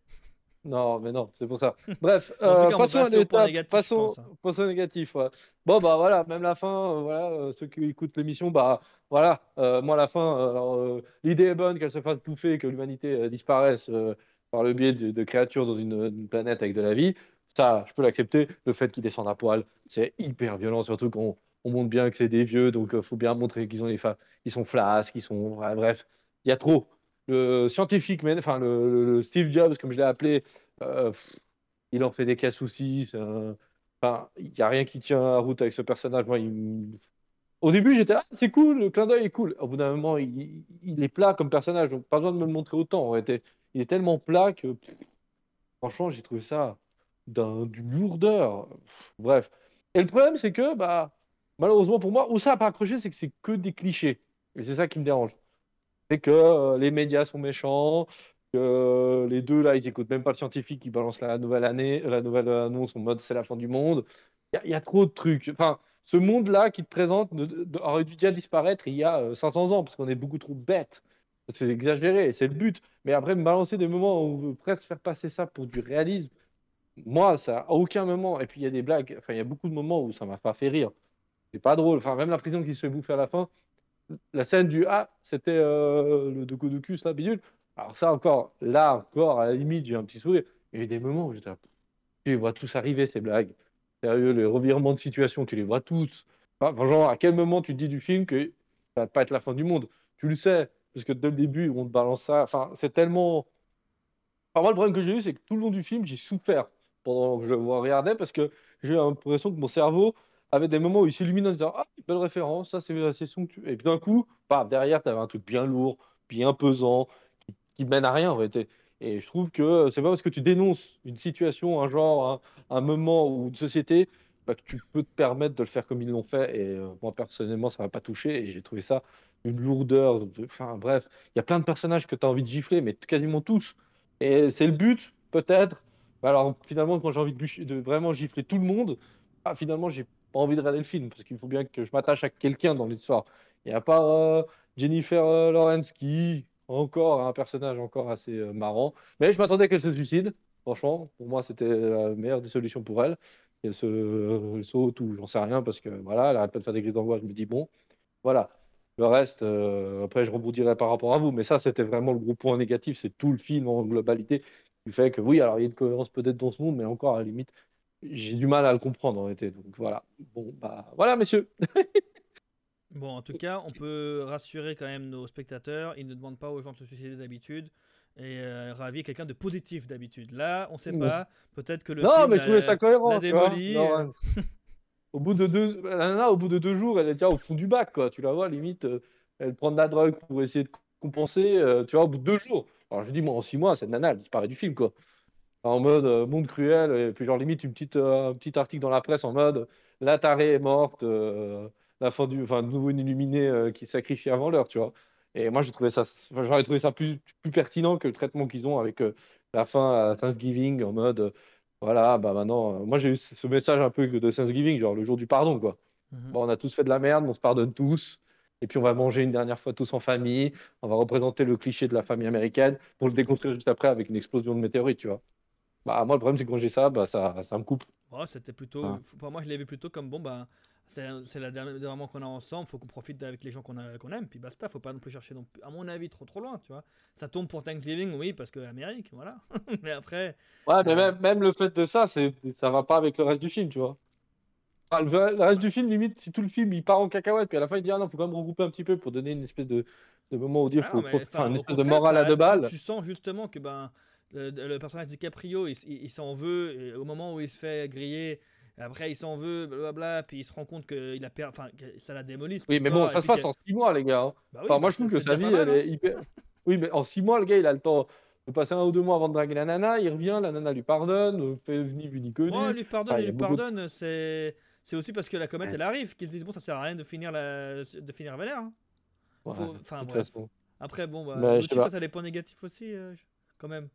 Non, mais non, c'est pour ça. Bref, euh, cas, passons à l'étape, négatif, passons, hein. passons négatif. ouais. Bon, bah voilà, même la fin, euh, voilà, euh, ceux qui écoutent l'émission, bah voilà, moi la fin, alors, l'idée est bonne qu'elle se fasse bouffer, que l'humanité disparaisse par le biais de, créatures dans une, planète avec de la vie. Ça, je peux l'accepter. Le fait qu'ils descendent à poil, c'est hyper violent, surtout qu'on on montre bien que c'est des vieux, donc il faut bien montrer qu'ils ont les ils sont flasques, ils sont, bref, il y a trop. Le scientifique, mais, enfin le, Steve Jobs, comme je l'ai appelé, euh, il en fait des cas soucis. Enfin, il n'y a rien qui tient la route avec ce personnage. Moi, Au début, j'étais ah, c'est cool, le clin d'œil est cool. Au bout d'un moment, il, est plat comme personnage, donc pas besoin de me le montrer autant. Il est tellement plat que, franchement, j'ai trouvé ça d'un- d'une lourdeur. Bref. Et le problème, c'est que, bah, malheureusement pour moi, où ça n'a pas accroché, c'est que c'est que des clichés. Et c'est ça qui me dérange. C'est que euh, les médias sont méchants, que les deux là, ils écoutent même pas le scientifique qui balance la nouvelle année, la nouvelle annonce en mode c'est la fin du monde. Il y, a- trop de trucs. Enfin, ce monde-là qui te présente aurait dû déjà disparaître il y a euh, 500 ans parce qu'on est beaucoup trop bêtes. C'est exagéré, c'est le but. Mais après, me balancer des moments où on veut presque faire passer ça pour du réalisme, moi, ça à aucun moment. Et puis il y a des blagues. Enfin, il y a beaucoup de moments où ça m'a pas fait rire. C'est pas drôle. Enfin, même la prison qui se fait bouffer à la fin. La scène du Ah, c'était euh, le de Godocus là, bidule. Alors ça encore, là encore, à la limite, j'ai un petit sourire. Il y a eu des moments où j'étais tu les vois tous arriver, ces blagues. Sérieux, les revirements de situation, tu les vois tous. Enfin, genre, à quel moment tu te dis du film que ça va pas être la fin du monde? Tu le sais, parce que dès le début, on te balance ça. Enfin, c'est tellement. Enfin, moi, le problème que j'ai eu, c'est que tout le long du film, j'ai souffert pendant que je regardais parce que j'ai eu l'impression que mon cerveau avait des moments où il s'illumine en disant Ah, belle référence, ça c'est c'est somptueux. Et puis d'un coup, derrière, tu avais un truc bien lourd, bien pesant, qui, qui mène à rien en réalité. Et je trouve que c'est pas parce que tu dénonces une situation, un genre, un moment ou une société, bah, que tu peux te permettre de le faire comme ils l'ont fait. Et euh, moi, personnellement, ça m'a pas touché et j'ai trouvé ça une lourdeur. Enfin, bref, il y a plein de personnages que tu as envie de gifler, mais quasiment tous. Et c'est le but, peut-être. Bah, Alors, finalement, quand j'ai envie de, vraiment gifler tout le monde, ah, finalement, j'ai pas envie de regarder le film parce qu'il faut bien que je m'attache à quelqu'un dans l'histoire. N'y a pas euh, Jennifer euh, Lawrence qui, encore, un personnage encore assez euh, marrant. Mais je m'attendais qu'elle se suicide. Franchement, pour moi, c'était la meilleure des solutions pour elle. Se euh, elle saute ou j'en sais rien parce que voilà, elle arrête pas de faire des crises d'angoisse. Je me dis, bon, voilà. Le reste, euh, après, je rebondirai par rapport à vous. Mais ça, c'était vraiment le gros point négatif. C'est tout le film en globalité qui fait que oui, alors il y a une cohérence peut-être dans ce monde, mais encore à la limite, j'ai du mal à le comprendre en réalité. Donc voilà. Bon, bah voilà, messieurs. Bon, en tout cas, on peut rassurer quand même nos spectateurs. Ils ne demandent pas aux gens de se suicider d'habitude. Et euh, Ravi est quelqu'un de positif d'habitude. Là, on sait Oui. pas. Peut-être que le non, film mais je trouvais ça cohérent. démoli. Non, euh. ouais. au bout de deux, la nana, au bout de deux jours, elle est déjà au fond du bac, quoi. Tu la vois, limite, euh, elle prend de la drogue pour essayer de compenser. euh, tu vois, au bout de deux jours. Alors je dis, moi, en six mois, cette nana, elle disparaît du film, quoi. en mode euh, monde cruel, et puis genre limite une petite, un petit article dans la presse en mode la tarée est morte, la fin du, enfin, nouveau euh, qui sacrifie avant l'heure, tu vois. Et moi, j'ai trouvé ça, enfin, j'aurais trouvé ça plus, plus pertinent que le traitement qu'ils ont avec euh, la fin à Thanksgiving en mode, euh, voilà, bah maintenant, euh, moi j'ai eu ce message un peu de Thanksgiving, genre le jour du pardon, quoi. Mhm. Bon, on a tous fait de la merde, on se pardonne tous. Et puis on va manger une dernière fois tous en famille. On va représenter le cliché de la famille américaine pour le déconstruire juste après avec une explosion de météorites, tu vois. Bah, moi, le problème, c'est que quand j'ai ça, bah, ça, ça me coupe. Ouais, c'était plutôt. Ah. Pour moi, je l'ai vu plutôt comme bon, bah, c'est la dernière moment qu'on a ensemble, faut qu'on profite avec les gens qu'on aime, puis basta, faut pas non plus chercher, non plus, à mon avis, trop trop loin, tu vois. Ça tombe pour Thanksgiving, oui, parce que Amérique, voilà. Mais après, Ouais, mais Euh. même, même le fait de ça, ça va pas avec le reste du film, tu vois. Enfin, le, le reste du film, limite, si tout le film il part en cacahuète, puis à la fin il dit ah non, faut quand même regrouper un petit peu pour donner une espèce de, de moment où dire ah faut, mais, enfin, une espèce de morale à deux balles. Tu sens justement que ben, le, le personnage de Caprio, il, s- il- il s'en veut, et au moment où il se fait griller, après il s'en veut, blablabla, puis il se rend compte que il a per- enfin, que ça l'a démoli. Oui, mais bon, ça se passe que- en six mois, les gars. hein. Bah oui, Enfin, moi, bah, je trouve que sa vie, mal, elle hein. est hyper. Oui, mais en six mois, le gars, il a le temps de passer un ou deux mois avant de draguer la nana. Il revient, la nana lui pardonne, euh, fait ni vu ni connu. Oh, il lui pardonne, il lui de- pardonne, c'est c'est aussi parce que la comète Ouais. elle arrive, qu'ils se disent bon ça sert à rien de finir la de finir vénère. hein. Ouais, faut- de enfin, toute bref. façon. Après bon bah Mais je toi t'as des points négatifs aussi euh, quand même.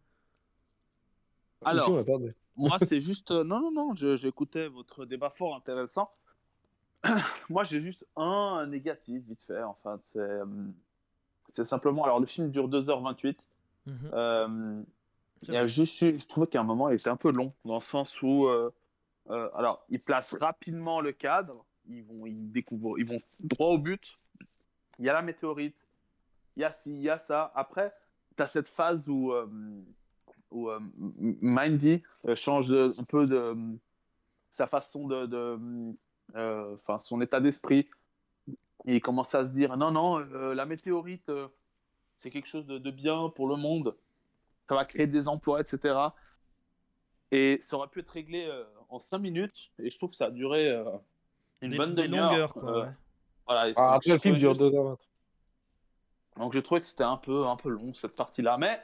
Alors, on. Moi, c'est juste. euh, non, non, non, je- j'écoutais votre débat fort intéressant. Moi, j'ai juste un négatif, vite fait. Enfin, c'est. euh, C'est simplement. Alors, le film dure 2h28. Mhm. Euh, il y a juste eu- je trouvais qu'à un moment, il était un peu long, dans le sens où. euh, euh, alors, ils placent rapidement le cadre. Ils vont, ils découvrent, ils vont droit au but. Il y a la météorite. Il y a ci, il y a ça. Après, tu as cette phase où. Où euh, Mindy euh, change de- un peu de sa façon de, de euh, enfin son état d'esprit. Et il commence à se dire non non euh, la météorite euh, c'est quelque chose de, de bien pour le monde. Ça va créer des emplois etc et ça aurait pu être réglé euh, en 5 minutes. Et je trouve que ça a duré euh, une Des, bonne demi-heure. euh, ouais. voilà, et Ah, ça- après, le je film trouvais dure juste- 2h20. donc j'ai trouvé que c'était un peu un peu long cette partie là mais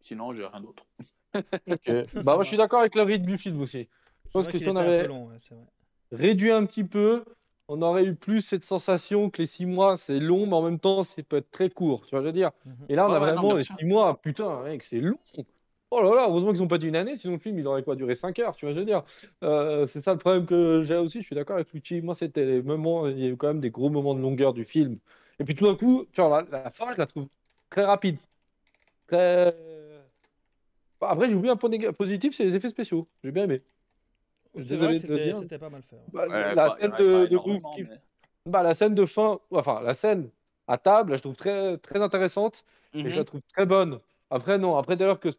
sinon j'ai rien d'autre Ok. bah, moi, je suis d'accord avec le rythme du film aussi. Je pense que si on avait long, ouais, c'est vrai. réduit un petit peu, on aurait eu plus cette sensation que les six mois, c'est long, mais en même temps, c'est peut être très court. Tu vois, je veux dire. Mhm. Et là, on Ouais, a ouais, vraiment les six mois, putain, mec, c'est long. Oh là là, heureusement qu'ils n'ont pas dit une année, sinon le film, il aurait quoi duré 5 heures, tu vois, je veux dire. Euh, c'est ça le problème que j'ai aussi, je suis d'accord avec Lucci. Moi, c'était les moments, il y a eu quand même des gros moments de longueur du film. Et puis tout d'un coup, tu vois, la, la fin, je la trouve très rapide. Très... Bah, Après, j'ai oublié un point positif, c'est les effets spéciaux. J'ai bien aimé. C'était dire. c'était pas mal fait. Bah, Ouais, la pas- scène de, de qui- mais- bah, la scène de fin, enfin, la scène à table, je trouve très, très intéressante et je Mhm. la trouve très bonne. Après, non, après d'ailleurs que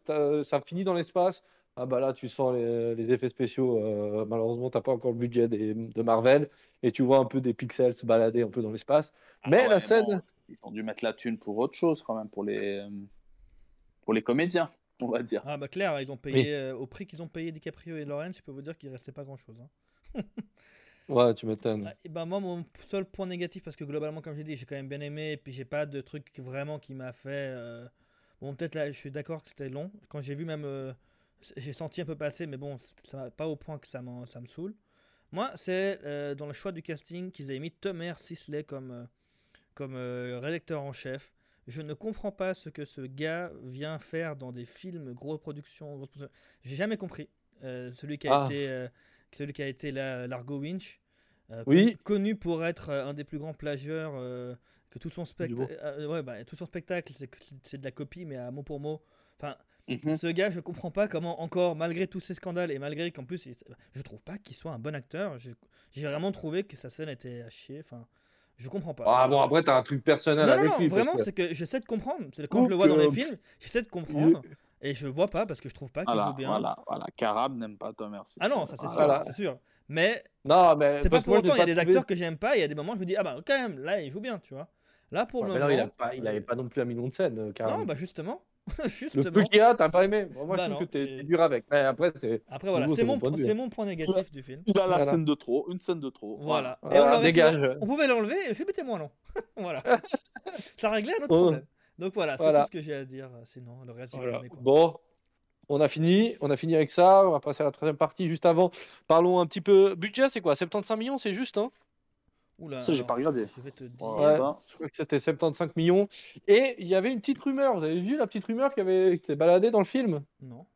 ça, finit dans l'espace, ah bah là, tu sens les, les effets spéciaux. euh, malheureusement, t'as pas encore le budget des- de Marvel et tu vois un peu des pixels se balader un peu dans l'espace. Ah Mais ouais, la scène, bon, ils ont dû mettre la thune pour autre chose quand même, pour les, euh, pour les comédiens, on va dire. Ah bah clair, ils ont payé euh, au prix qu'ils ont payé DiCaprio et Lawrence, je peux vous dire qu'il restait pas grand chose. ouais, tu m'étonnes. et bah moi mon seul point négatif parce que globalement comme j'ai dit j'ai quand même bien aimé et puis j'ai pas de truc vraiment qui m'a fait euh, bon peut-être là je suis d'accord que c'était long quand j'ai vu même euh, j'ai senti un peu passer mais bon ça va pas au point que ça, m'en- ça me saoule moi c'est euh, dans le choix du casting qu'ils aient mis Tomer Sisley comme euh, comme euh, rédacteur en chef je ne comprends pas ce que ce gars vient faire dans des films gros productions grosses productions. j'ai jamais compris Euh, celui qui a Ah. été euh, celui qui a été là, Largo Winch euh, Oui. connu, pour être un des plus grands plagieurs, que tout son, Du spect- beau. euh, ouais, bah, tout son spectacle, c'est de la copie, mais à mot pour mot. Enfin, Mhm. ce gars, je comprends pas comment, encore, malgré tous ces scandales, et malgré qu'en plus, il- je trouve pas qu'il soit un bon acteur. J'ai vraiment trouvé que sa scène était à chier. Enfin, je comprends pas. Ah bon, après, t'as un truc personnel non, non, avec non, lui. vraiment, que- c'est que j'essaie de comprendre. C'est quand je le vois dans les que- films, j'essaie de comprendre, et je vois pas parce que je trouve pas qu'il Voilà, joue bien. voilà, voilà. Carab n'aime pas Tom Merci. Ah non, ça c'est sûr, c'est sûr. Mais Non, mais c'est pas pour autant, il y a des trouvé- acteurs que j'aime pas, il y a des moments où je me dis, ah bah quand même, là il joue bien, tu vois. Là pour Ouais, le mais non, moment. il a pas, il avait pas non plus un million de scènes, euh, carrément. Non, bah justement. Le justement. peu qu'il y a, t'as pas aimé. Moi, Bah je trouve non, que t'es dur avec. Mais après, c'est. Après voilà, c'est mon, mon point mon point négatif du film. Il a la Voilà. scène de trop, une scène de trop. Voilà. Voilà, Et on, dégage. on pouvait l'enlever et le film était moins long. voilà. Ça réglait un autre Oh. problème. Donc voilà, c'est Voilà. tout ce que j'ai à dire. Sinon, le reste, j'ai. Bon. On a fini, on a fini avec ça. On va passer à la troisième partie juste avant. Parlons un petit peu. Budget, c'est quoi? 75 millions, c'est juste, hein? Oula, Ça, j'ai pas regardé. Je vais te dire. Ouais. Ouais, ça. je crois que c'était 75 millions. Et il y avait une petite rumeur. Vous avez vu la petite rumeur qui avait qui s'est baladée dans le film? Non.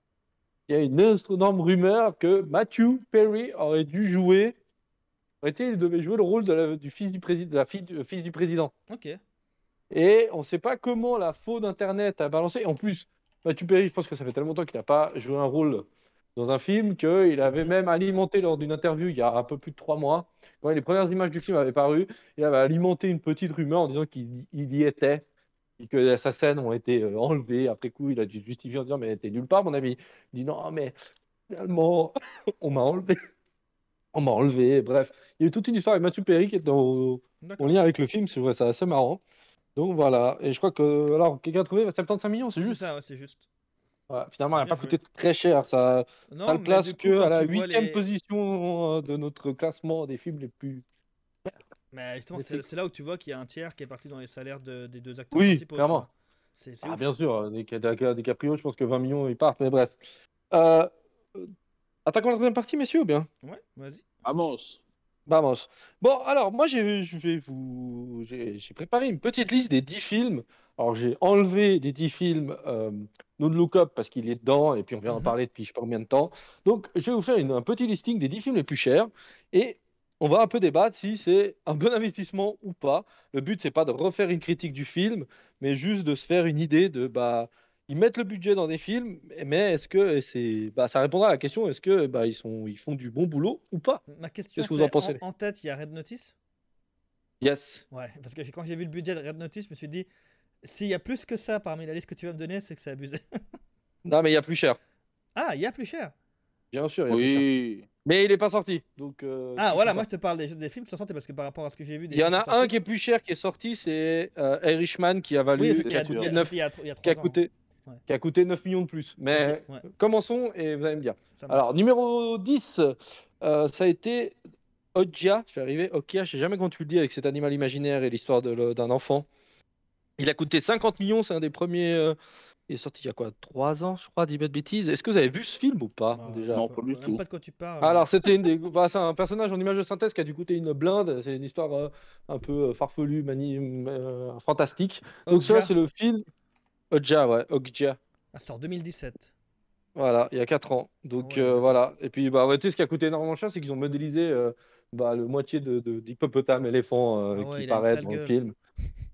Il y a une énorme rumeur que Matthew Perry aurait dû jouer. aurait été, il devait jouer le rôle de la, du fils du président, de la fille du, fils du président. Ok. Et on ne sait pas comment la faux d'internet a balancé. En plus, Matthew Perry, je pense que ça fait tellement longtemps qu'il n'a pas joué un rôle dans un film qu'il avait même alimenté lors d'une interview il y a un peu plus de trois mois. Quand les premières images du film avaient paru, il avait alimenté une petite rumeur en disant qu'il il y était et que sa scène ont été euh, enlevées. Après coup, il a dû justifier en disant mais elle était nulle part, mon ami. Il dit non, mais finalement, on m'a enlevé. On m'a enlevé. Bref, il y a eu toute une histoire avec Matthew Perry qui est en, lien avec le film. C'est vrai, c'est assez marrant. Donc voilà. Et je crois que alors quelqu'un a trouvé? 75 millions, c'est C'est juste. ça, ouais, c'est juste. Ouais, finalement, elle n'a pas coûté très cher. Ça, Non, ça le du coup, que à la huitième les- position euh, de notre classement des films les plus. Mais justement, c'est là où tu vois qu'il y a un tiers qui est parti dans les salaires de- des deux acteurs Oui, clairement. Ah, bien sûr, des, des, des DiCaprio, je pense que 20 millions ils partent, mais bref. Euh, euh, attaquons la troisième partie, messieurs, ou bien? Ouais, vas-y. Vamos. Vamos. Bon, alors, moi, j'ai, je vais vous, j'ai, j'ai préparé une petite liste des 10 films. Alors, j'ai enlevé des 10 films euh, No Look Up parce qu'il est dedans et puis on vient en Mhm. parler depuis je sais pas combien de temps. Donc, je vais vous faire une- un petit listing des 10 films les plus chers et on va un peu débattre si c'est un bon investissement ou pas. Le but, c'est pas de refaire une critique du film, mais juste de se faire une idée de, bah, ils mettent le budget dans des films, mais est-ce que c'est, bah, ça répondra à la question, est-ce que, bah, ils sont, ils font du bon boulot ou pas? Ma question, Qu'est-ce que vous en pensez? En, tête, il y a Red Notice? Yes. Ouais, parce que quand j'ai vu le budget de Red Notice, je me suis dit, s'il y a plus que ça parmi la liste que tu vas me donner, c'est que c'est abusé. Non, mais il y a plus cher. ah, il y a plus cher. Bien sûr, il y a plus cher. Oui. Mais il n'est pas sorti. Donc, euh, Ah, voilà, moi je te parle des, des films qui sont sortis parce que par rapport à ce que j'ai vu. Il y en a un qui est plus cher qui est sorti, c'est euh, Irishman qui a valu, Oui, qui, a coûté a- 9, il y a- il y a qui a coûté, Ouais. qui a coûté 9 millions de plus. Mais ouais, commençons et vous allez me dire. Alors, numéro 10, euh, ça a été Okja. Je vais arriver. Okja, je sais jamais comment tu le dis avec cet animal imaginaire et l'histoire d'un enfant. Il a coûté 50 millions, c'est un des premiers. euh, il est sorti il y a quoi 3 ans, je crois, dis pas de bêtises. Est-ce que vous avez vu ce film ou pas Bah, déjà Non, je pas du sais tout. pas de quoi tu parles. Alors, c'était une des... bah, c'est un personnage en image de synthèse qui a dû coûter une blinde. C'est une histoire euh, un peu euh, farfelue, mani... euh, fantastique. Donc, ça, c'est le film Okja, ouais, Okja. Ah, c'est en 2017. Voilà, il y a 4 ans. Donc, Ouais. euh, voilà. Et puis, bah, ouais, tu sais, ce qui a coûté énormément cher, c'est qu'ils ont modélisé euh, bah, le moitié de, de- d'hippopotame éléphant euh, Ah ouais, qui paraît dans le film.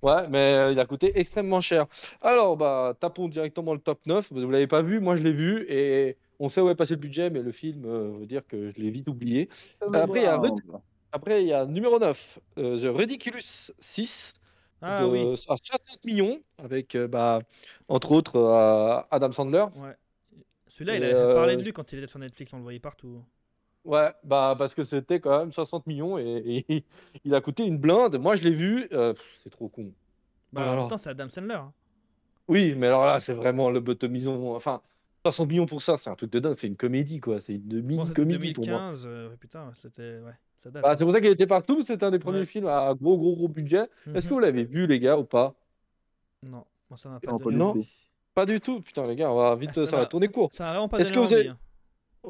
Ouais, mais euh, il a coûté extrêmement cher. Alors, bah, tapons directement le top 9. Vous l'avez pas vu, moi je l'ai vu et on sait où est passé le budget, mais le film euh, veut dire que je l'ai vite oublié. Après, il y a Après, il y a numéro 9, euh, The Ridiculous 6, Ah de, oui, à 60 millions, avec euh, bah, entre autres euh, Adam Sandler. ouais. Celui-là, il Et, a parlé de euh, lui quand il était sur Netflix, on le voyait partout. Ouais, bah parce que c'était quand même 60 millions et, et il a coûté une blinde. Moi, je l'ai vu, euh, c'est trop con. Bah, là en même temps, c'est Adam Sandler. hein. Oui, mais alors là, c'est vraiment le bottomison. Enfin, 60 millions pour ça, c'est un truc de dingue. C'est une comédie, quoi. C'est une Bon, mini-comédie pour moi. 2015, euh, putain, c'était. Ouais, ça date. Bah, c'est pour ça qu'il était partout. C'est un des premiers Ouais. films à gros, gros, gros budget. Est-ce que Mhm. vous l'avez vu, les gars, ou pas? Non, moi ça m'a pas Non, pas du envie. Pas du tout. Putain, les gars, on va vite, Ah, ça ça va tourner court. Ça m'a vraiment pas Est-ce que vous envie. avez- hein.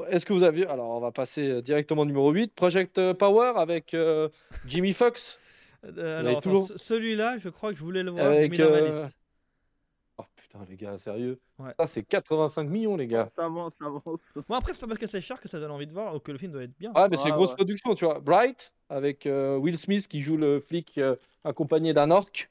Est-ce que vous avez. Alors, on va passer euh, directement au numéro 8. Project euh, Power avec euh, Jimmy Fox. Euh, alors, attends, celui-là, je crois que je voulais le voir, Avec, j'ai mis dans ma euh, liste. Oh putain, les gars, sérieux. Ouais. Ça, c'est 85 millions, les gars. Ça avance, ça avance. Bon, après, c'est pas parce que c'est cher que ça donne envie de voir ou que le film doit être bien. Ouais, mais c'est Ouais, une grosse production, tu vois. Bright, avec euh, Will Smith qui joue le flic euh, accompagné d'un orc.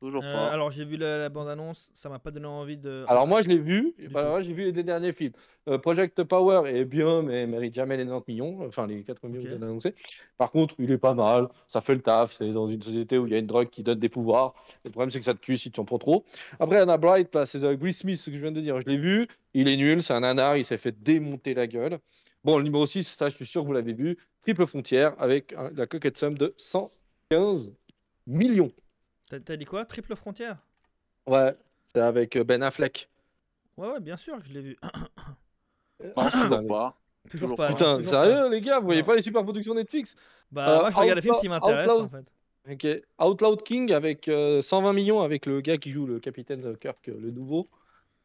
Toujours Euh, pas. alors, j'ai vu la, la bande-annonce, ça m'a pas donné envie de. Alors moi, je l'ai vu. bah, j'ai vu les deux derniers films. Euh, Project Power est bien, mais mérite jamais les 90 millions. Enfin, les 80 millions Ok. que vous avez annoncés. Par contre, il est pas mal. Ça fait le taf. C'est dans une société où il y a une drogue qui donne des pouvoirs. Le problème, c'est que ça te tue si tu en prends trop. Après, Anna Bright, bah, c'est Will Smith, ce que je viens de dire. Je l'ai vu. Il est nul. C'est un nanar. Il s'est fait démonter la gueule. Bon, le numéro 6, ça, je suis sûr que vous l'avez vu. Triple frontière avec la coquette somme de 115 millions. T'as dit quoi? Triple frontière? Ouais, c'est avec euh, Ben Affleck. Ouais, ouais, bien sûr que je l'ai vu. Non, putain, toujours pas. toujours Toujours pas. Putain, toujours sérieux, les gars, vous voyez Non. pas les super productions Netflix? Bah, Euh, moi, je regarde les films qui m'intéressent en fait. Ok. Outloud King avec euh, 120 millions avec le gars qui joue le capitaine Kirk, euh, le nouveau.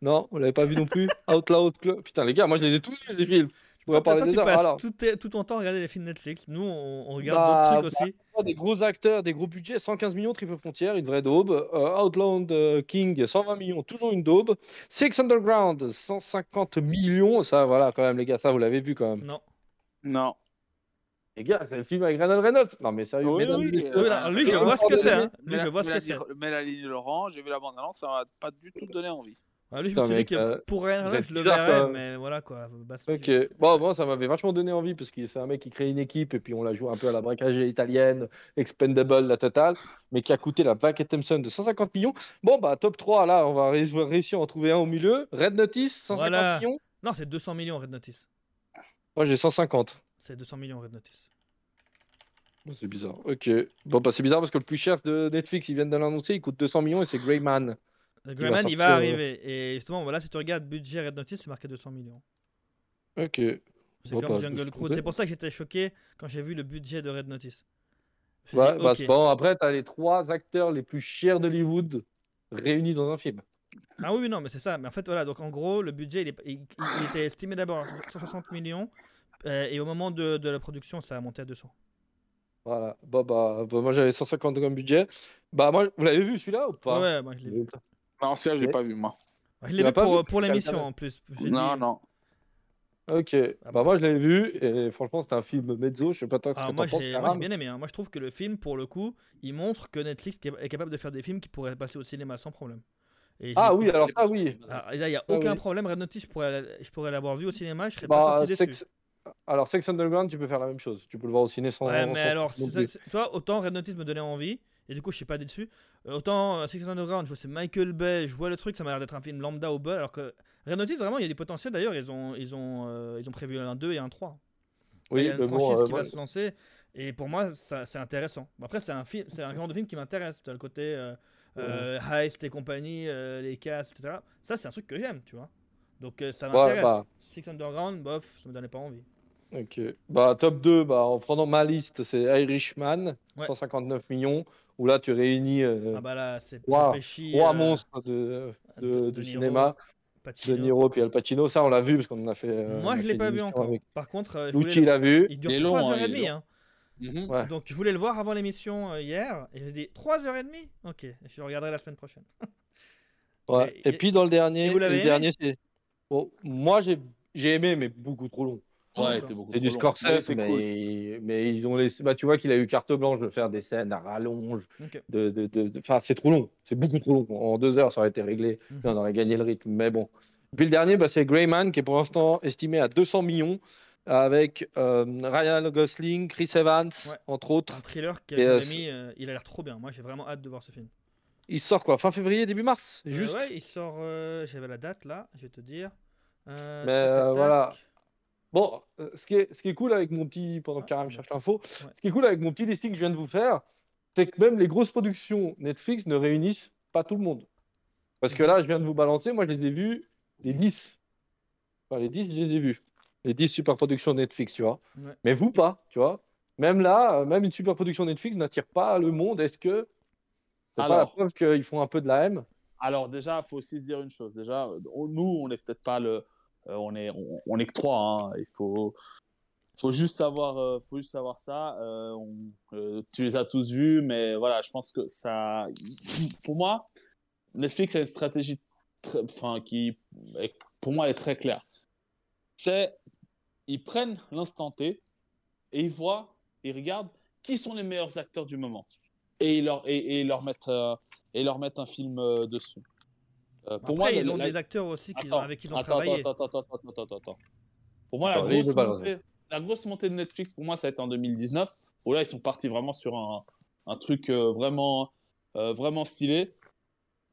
Non, vous l'avez pas vu non plus? Outlaw Club. Putain, les gars, moi je les ai tous vus ces films. Je pourrais Toi, parler toi, des tu heures. Alors, tout, tout ton temps à regarder les films Netflix. Nous, on, on regarde Bah, d'autres trucs aussi. des gros acteurs, des gros budgets, 115 millions, Triple Frontière, une vraie daube. Euh, Outland euh, King, 120 millions, toujours une daube. Six Underground, 150 millions. Ça, voilà, quand même, les gars, ça, vous l'avez vu quand même. Non. Non. Les gars, c'est le film avec Reynald Reynolds. Non, mais sérieux, Oui, oui. Oui, lui, je euh, vois ce que c'est. hein. Mais Lui, je la- vois ce que c'est. Mélanie Laurent, j'ai vu la bande-annonce, ça m'a pas du tout donné envie. Lui, je me suis dit mec, que euh, pour vous êtes je le bizarre, verrais, mais voilà quoi. Bah, Ok. Bon, moi, ça m'avait vachement donné envie parce que c'est un mec qui crée une équipe et puis on la joue un peu à la braquage italienne, expendable, la totale, mais qui a coûté la vague Thompson de 150 millions. Bon, bah, top 3, là, on va ré- réussir à en trouver un au milieu. Red Notice, 150 Voilà. millions. Non, c'est 200 millions Red Notice. Moi, j'ai 150. C'est 200 millions Red Notice. Bon, c'est bizarre. Ok. Bon, bah, c'est bizarre parce que le plus cher de Netflix, ils viennent de l'annoncer, il coûte 200 millions et c'est Greyman. Le va Greyman, il sortir, va euh, arriver. Et justement, voilà, si tu regardes budget Red Notice, c'est marqué 200 millions. Ok. C'est Bon, comme bah, Jungle Cruise. C'est pour ça que j'étais choqué quand j'ai vu le budget de Red Notice. Ouais, dit, bah, bon, après, t'as les trois acteurs les plus chers d'Hollywood réunis dans un film. Ah oui, non, mais c'est ça. Mais en fait, voilà, donc en gros, le budget, il, est- il- il était estimé d'abord à 160 millions. euh, et au moment de, de la production, ça a monté à 200. Voilà. Bon, bah, bah, moi, j'avais 150 comme budget. Bah, moi, vous l'avez vu celui-là ou pas? Ouais, moi je l'ai vu. Non, ça, j'ai Ok. pas vu, moi. Je l'ai l'as vu pas pour, l'émission l'avait en plus. Non, dit- non. Ok. Ah Bah, moi, je l'avais vu et franchement, c'était un film mezzo. Je sais pas toi ce Ah, que moi t'en penses, j'ai moi, j'ai bien aimé. hein. Moi je trouve que le film, pour le coup, il montre que Netflix est capable de faire des films qui pourraient passer au cinéma sans problème. Et Ah oui, alors ça, oui. Ah, et là, il n'y a Ah aucun oui. problème. Red Notice, je pourrais, je pourrais l'avoir vu au cinéma, je serais pas Bah, sorti déçu. Sex... Alors, Sex Underground, tu peux faire la même chose. Tu peux le voir au ciné sans. Ouais, mais sans- alors, c'est- c'est- toi, autant Red Notice me donnait envie, et du coup, je suis pas déçu. Euh, Autant euh, Six Underground, je vois c'est Michael Bay, je vois le truc, ça m'a l'air d'être un film lambda au bol, alors que Red Notice, vraiment, il y a du potentiel. D'ailleurs, ils ont, ils, ont, euh, ils ont prévu un 2 et un 3. il Oui, y a une bon. franchise qui moi- va se lancer, et pour moi, c'est intéressant. Après, c'est un, un genre de film qui m'intéresse. Tu as le côté heist et compagnie, les casses, etc. Ça, c'est un truc que j'aime, tu vois. Donc, ça m'intéresse. bah. Six Underground, bof, ça me donnait pas envie. Ok. Bah, top 2, bah, en prenant ma liste, c'est Irishman, Ouais. 159 millions, où là, tu réunis euh, Ah bah là. Pesci, trois euh, monstres de, de- De- du De Niro, cinéma, De Pacino. Niro puis Al Pacino. Ça, on l'a vu parce qu'on en a fait. euh, Moi, a je l'ai pas vu encore. avec Par contre, Lucci l'a vu. il dure Il est long, 3h30. hein, Hein, Mhm. Ouais. Donc, je voulais le voir avant l'émission hier. Et j'ai dit 3h30 Ok, je le regarderai la semaine prochaine. Ouais. Et- Et, puis dans le dernier, le dernier c'est. Bon, moi j'ai j'ai aimé, mais beaucoup trop long. Ouais, C'est du. Scorsese, c'est mais, cool. mais ils ont laissé. Bah, tu vois qu'il a eu carte blanche de faire des scènes à rallonge. De, de, de- de- Enfin, c'est trop long. C'est beaucoup trop long. En deux heures, ça aurait été réglé. Mhm. On aurait gagné le rythme. Mais bon. Puis le dernier, bah, c'est Greyman, qui est pour l'instant estimé à 200 millions, avec euh, Ryan Gosling, Chris Evans, Ouais. entre autres. Un thriller qui a euh, mis, euh, il a l'air trop bien. Moi, j'ai vraiment hâte de voir ce film. Il sort quoi Fin février, début mars Euh, Juste ouais, il sort. euh, J'avais la date là, je vais te dire. Euh, Mais, tac, tac, euh, tac. voilà. Bon, euh, ce qui est, ce qui est cool avec mon petit. Pendant que. Karam cherche l'info, Ouais. ce qui est cool avec mon petit listing que je viens de vous faire, c'est que même les grosses productions Netflix ne réunissent pas tout le monde. Parce que là, je viens de vous balancer, moi je les ai vus, les 10. Enfin, les 10, je les ai vus. Les 10 super productions Netflix, tu vois. Ouais. Mais vous pas, tu vois. Même là, euh, même une super production Netflix n'attire pas le monde. Est-ce que c'est pas la preuve qu'ils font un peu de la M Alors déjà, il faut aussi se dire une chose. Déjà, on- nous, on n'est peut-être pas le, on est, on, est que trois. hein. Il faut, faut juste savoir, euh, faut juste savoir ça. Euh, euh, tu les as tous vus, mais voilà, je pense que ça, pour moi, Netflix a une stratégie, enfin qui, pour moi, est très claire. C'est, ils prennent l'instant T et ils voient, ils regardent qui sont les meilleurs acteurs du moment et ils leur, et, et leur mettent, euh, et leur mettent un film euh, dessus. Euh, pour Après, moi, ils la- ont la- des acteurs aussi qui, Attends, avec qui ils ont attends, travaillé. Attends, attends, attends, attends, attends, attends. Pour moi, Attends, la, grosse montée, la grosse montée de Netflix, pour moi, ça a été en 2019, où là, ils sont partis vraiment sur un, un truc euh, vraiment, euh, vraiment stylé.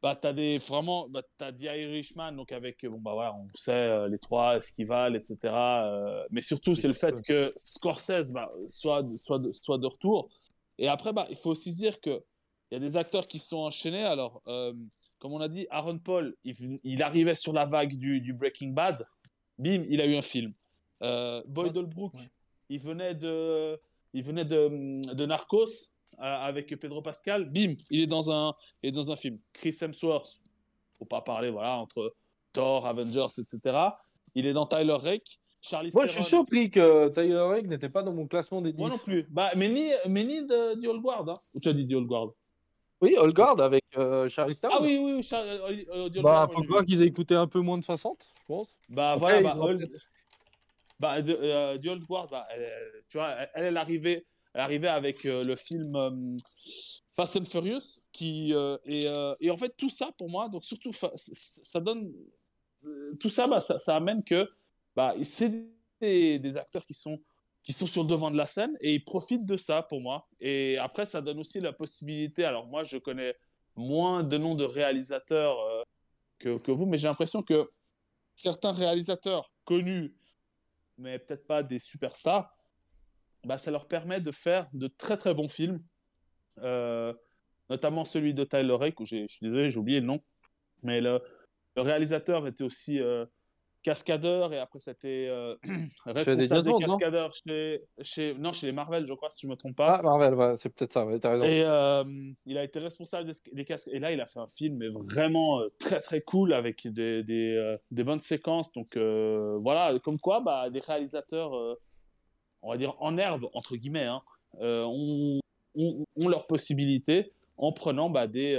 Bah, t'as des vraiment, bah, t'as The Irishman, donc avec, euh, bon, bah voilà, on sait euh, les trois, Esquival, etc. euh, mais surtout, c'est le fait que Scorsese bah, soit, soit, de, soit de retour. Et après, bah, il faut aussi se dire que il y a des acteurs qui sont enchaînés. Alors, euh, comme on a dit, Aaron Paul, il, il arrivait sur la vague du, du Breaking Bad. Bim, il a eu un film. Euh, Boyd. Holbrook, Ouais. il venait de, il venait de, de Narcos euh, avec Pedro Pascal. Bim, il est dans un, il est dans un film. Chris Hemsworth, faut pas parler, voilà, entre Thor, Avengers, etc. Il est dans Tyler Rake. Charlie Moi, je suis surpris que Tyler Rake n'était pas dans mon classement des 10. Moi non plus. Bah, mais ni, mais ni de, du Old Guard. Hein. Ou tu as dit du Old Guard Oui, Old Guard avec euh, Charlie Theron. Ah oui, oui, oui. Char... euh, euh, Bah, faut croire qu'ils aient écouté un peu moins de 60, je pense. Bah Après, voilà, bah, ont Old- peut-être- bah, de, euh, The Old Guard, bah, elle, tu vois, elle, elle est arrivée, elle est arrivée avec euh, le film euh, Fast and Furious, qui euh, et, euh, et en fait tout ça pour moi, donc surtout ça donne euh, tout ça, bah, ça, ça amène que bah, c'est des, des acteurs qui sont qui sont sur le devant de la scène et ils profitent de ça pour moi. Et après, ça donne aussi la possibilité. Alors moi, je connais moins de noms de réalisateurs euh, que, que vous, mais j'ai l'impression que certains réalisateurs connus, mais peut-être pas des superstars, bah, ça leur permet de faire de très très bons films, Euh, notamment celui de Tyler Rake, où je suis désolé, j'ai oublié le nom, mais le, le réalisateur était aussi euh, cascadeur et après c'était euh, responsable des, cascadeurs chez, chez, non, chez les Marvel, je crois, si je ne me trompe pas. Ah, Marvel, ouais, c'est peut-être ça, ouais, t'as raison. Et euh, il a été responsable des, des casques. Et là, il a fait un film mais vraiment euh, très très cool avec des, des, bonnes séquences. Donc voilà, comme quoi, bah, des réalisateurs, on va dire en herbe, entre guillemets, hein, ont, ont, ont leurs possibilités en prenant bah, des,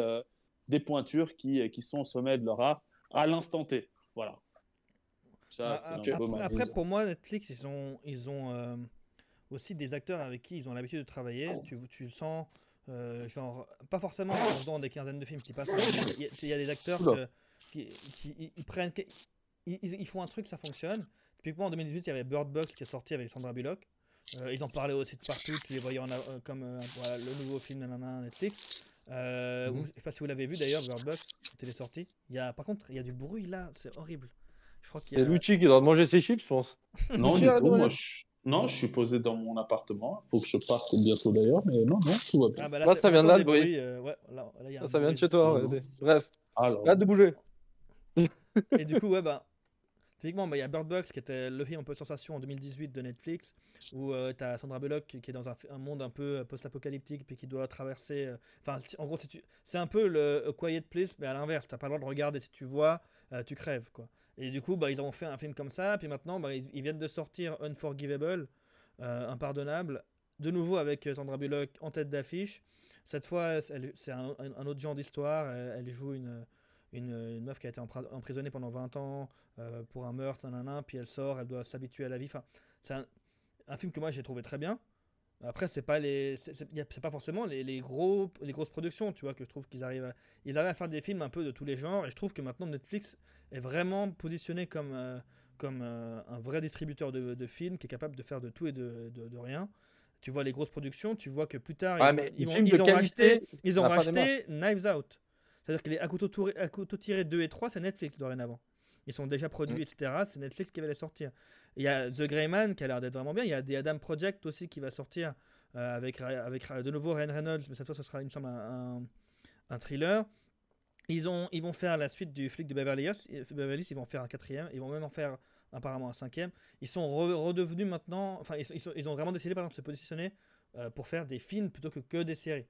des pointures qui, qui sont au sommet de leur art à l'instant T. Voilà. Ça, Ah, c'est après, pour moi, Netflix, ils ont, ils ont euh, aussi des acteurs avec qui ils ont l'habitude de travailler. Tu, tu le sens, euh, genre, pas forcément dans des quinzaines de films qui passent. Il y, a- il y a des acteurs que- qui, qui- ils, ils prennent, ils, font un truc, ça fonctionne. Typiquement en 2018, il y avait Bird Box qui est sorti avec Sandra Bullock. Euh, ils en parlaient aussi de partout, tu les voyais en, euh, comme euh, voilà, le nouveau film nanana, Netflix. Mhm. ou- je sais pas si vous l'avez vu d'ailleurs, Bird Box, quand il est sorti. Il y a, par contre, il y a du bruit là, c'est horrible. Crois qu'il y C'est a... Lucci qui doit manger ses chips, je pense. Non, Tu du as tout. Moi, je... Non, je suis posé dans mon appartement. Faut que je parte bientôt d'ailleurs, mais non, non, tout va bien. Ah bah Là, c'est- ça vient de là, le bruit. bruits, euh, ouais, là, là, il y a Ça, vient de chez toi. ouais. Bref, Alors, hâte de bouger. Et du coup, ouais, bah, typiquement, bah, il y a Bird Box qui était le film un peu sensation en 2018 de Netflix, où tu t'as Sandra Bullock qui, qui est dans un, un monde un peu euh, post-apocalyptique, puis qui doit traverser. euh, Enfin, en gros, tu- c'est un peu le A Quiet Place, mais à l'inverse. T'as pas le droit de regarder. Si tu vois, euh, tu crèves, quoi. Et du coup, bah, ils ont fait un film comme ça, puis maintenant, bah, ils, viennent de sortir Unforgivable, euh, Impardonnable, de nouveau avec euh, Sandra Bullock en tête d'affiche. Cette fois, c'est un, autre genre d'histoire. Elle, joue une, une, meuf qui a été emprisonnée pendant 20 ans euh, pour un meurtre, nanana, puis elle sort, elle doit s'habituer à la vie. Enfin, c'est un film que moi j'ai trouvé très bien. Après, c'est pas les, c'est pas forcément les, les gros, les grosses productions, tu vois, que je trouve qu'ils arrivent, à, ils arrivent à faire des films un peu de tous les genres. Et je trouve que maintenant Netflix est vraiment positionné comme, euh, comme euh, un vrai distributeur de, de films qui est capable de faire de tout et de, de, de rien. Tu vois les grosses productions, tu vois que plus tard ils, ont racheté, ils ont racheté Knives Out. C'est-à-dire que les à couteau, touré- à couteau tiré 2 et 3, c'est Netflix dorénavant. Ils sont déjà produits, Mm. etc. C'est Netflix qui va les sortir. Il y a The Grey Man qui a l'air d'être vraiment bien. Il y a The Adam Project aussi qui va sortir euh, avec, avec de nouveau Ryan Reynolds, mais cette fois ce sera, il me semble, un, un- un thriller. Ils, ont, ils vont faire la suite du flic de Beverly Hills. Beverly Hills, ils vont faire un quatrième. Ils vont même en faire apparemment un cinquième. Ils sont re- redevenus maintenant. Enfin, ils, sont- ils sont- ils ont vraiment décidé par exemple de se positionner euh, pour faire des films plutôt que, que des séries.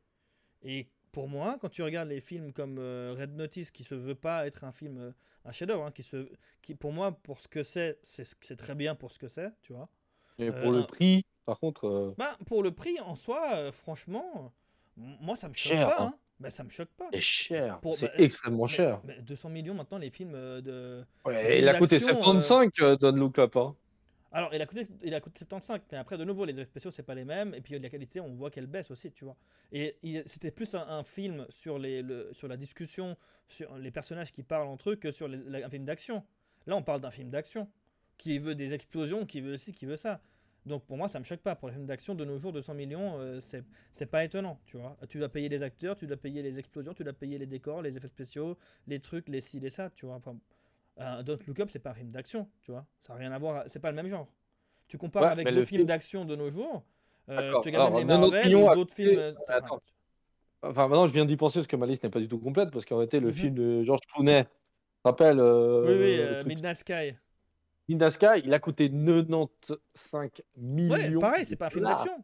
Et pour moi, quand tu regardes les films comme euh, Red Notice, qui se veut pas être un film, euh, un chef-d'œuvre, hein, qui se, qui pour moi, pour ce que c'est, c'est très bien pour ce que c'est, tu vois. Et Euh, pour le prix, par contre, Bah, pour le prix en soi, franchement, moi ça me choque Cher, pas. hein. Hein. Bah, ça me choque pas. c'est cher. Pour- c'est bah, extrêmement Mais- cher. mais 200 millions maintenant, les films de. Ouais, il a coûté d'action, 75, euh, Don't Look Up. Alors, il a coûté, il a coûté 75, mais après, de nouveau, les effets spéciaux, c'est pas les mêmes, et puis la qualité, on voit qu'elle baisse aussi, tu vois. Et c'était plus un, film sur, les, le- sur la discussion, sur les personnages qui parlent entre eux, que sur un film d'action. Là, on parle d'un film d'action, qui veut des explosions, qui veut ci, qui veut ça. Donc pour moi, ça me choque pas. Pour les films d'action de nos jours, 200 millions, euh, c'est pas étonnant, tu vois. Tu dois payer les acteurs, tu dois payer les explosions, tu dois payer les décors, les effets spéciaux, les trucs, les ci, les ça, tu vois. Un Don't Look Up, c'est pas un film d'action, tu vois. Ça n'a rien à voir, c'est pas le même genre. Tu compares Ouais, avec le films film- d'action de nos jours, euh, tu regardes même les Marvel ou d'autres films. euh, attends. Enfin, maintenant, je viens d'y penser parce que ma liste n'est pas du tout complète. Parce qu'en réalité, le Mhm. film de George Clooney, rappelles euh, oui, oui, euh, Midnight Sky. Ninja Sky, il a coûté 95 millions. Ouais, pareil, c'est pas un film d'action.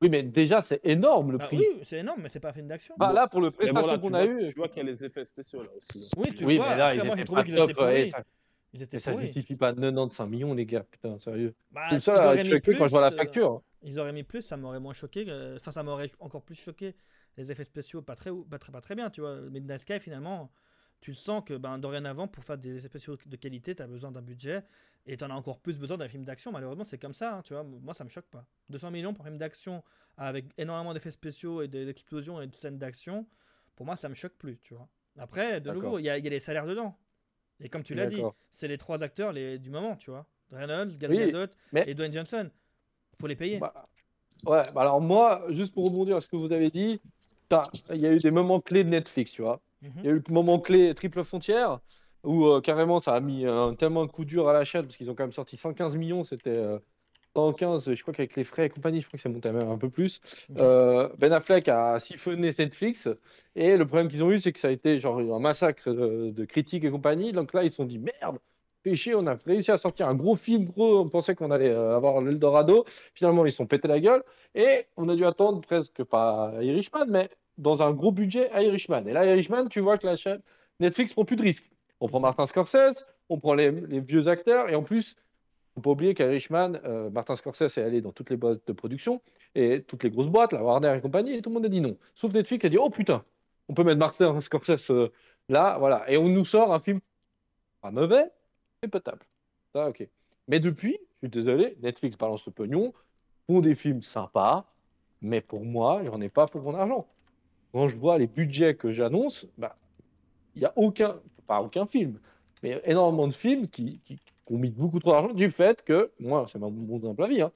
Oui, mais déjà, c'est énorme le Bah prix. oui, c'est énorme, mais c'est pas un film d'action. Bah, là, pour le Mais prestation qu'on vois, a eu. tu vois qu'il y a les effets spéciaux là aussi. Oui, tu Oui, vois. mais là, après, ils moi, j'ai étaient trouvé qu'ils pourris. ça, Ils étaient et ça pourris. justifie pas 95 millions, les gars. Putain, sérieux. Bah, ils ça, là, choqué quand je vois la plus, euh, facture. Ils auraient mis plus, ça m'aurait moins choqué. euh, Enfin, ça m'aurait encore plus choqué. Les effets spéciaux, pas très, pas très, pas très bien, tu vois. Midnight Sky, finalement, tu le sens que ben, dorénavant, pour faire des effets spéciaux de qualité, tu as besoin d'un budget. Et tu en as encore plus besoin d'un film d'action. Malheureusement, c'est comme ça, hein, tu vois. Moi, ça me choque pas. 200 millions pour un film d'action avec énormément d'effets spéciaux et d'explosions et de scènes d'action, pour moi, ça me choque plus, tu vois. Après, de nouveau, il y, a il y a les salaires dedans. Et comme tu l'as dit, c'est les trois acteurs les, du moment, tu vois. Reynolds, Gal Oui, Gadot mais- et Dwayne Johnson. Faut les payer. Bah, ouais, bah alors moi, juste pour rebondir à ce que vous avez dit, il y a eu des moments clés de Netflix, tu vois. Mhm. Il y a eu le moment clé triple frontière, où euh, carrément ça a mis un- tellement un coup dur à la chaîne, parce qu'ils ont quand même sorti 115 millions, c'était euh, 115, je crois qu'avec les frais et compagnie, je crois que ça montait même un peu plus. Euh, ben Affleck a siphonné Netflix, et le problème qu'ils ont eu, c'est que ça a été genre un massacre de, de critiques et compagnie. Donc là, ils se sont dit merde, péché, on a réussi à sortir un gros film, gros, on pensait qu'on allait euh, avoir l'Eldorado. Finalement, ils se sont pété la gueule, et on a dû attendre presque pas Irishman, mais dans un gros budget Irishman. Et là, Irishman, tu vois que la chaîne Netflix prend plus de risques. On prend Martin Scorsese, on prend les, vieux acteurs, et en plus, faut pas oublier qu'Irishman, euh, Martin Scorsese est allé dans toutes les boîtes de production, et toutes les grosses boîtes, la Warner et compagnie, et tout le monde a dit non. Sauf Netflix qui a dit, oh putain, on peut mettre Martin Scorsese euh, là, voilà. Et on nous sort un film pas mauvais, mais potable. Ça, ok. Mais depuis, je suis désolé, Netflix balance le pognon, font des films sympas, mais pour moi, j'en ai pas pour mon argent. Quand je vois les budgets que j'annonce, bah, il n'y a aucun, pas aucun film, mais énormément de films qui, qui, qui ont mis beaucoup trop d'argent du fait que, moi, c'est mon, simple avis, hein,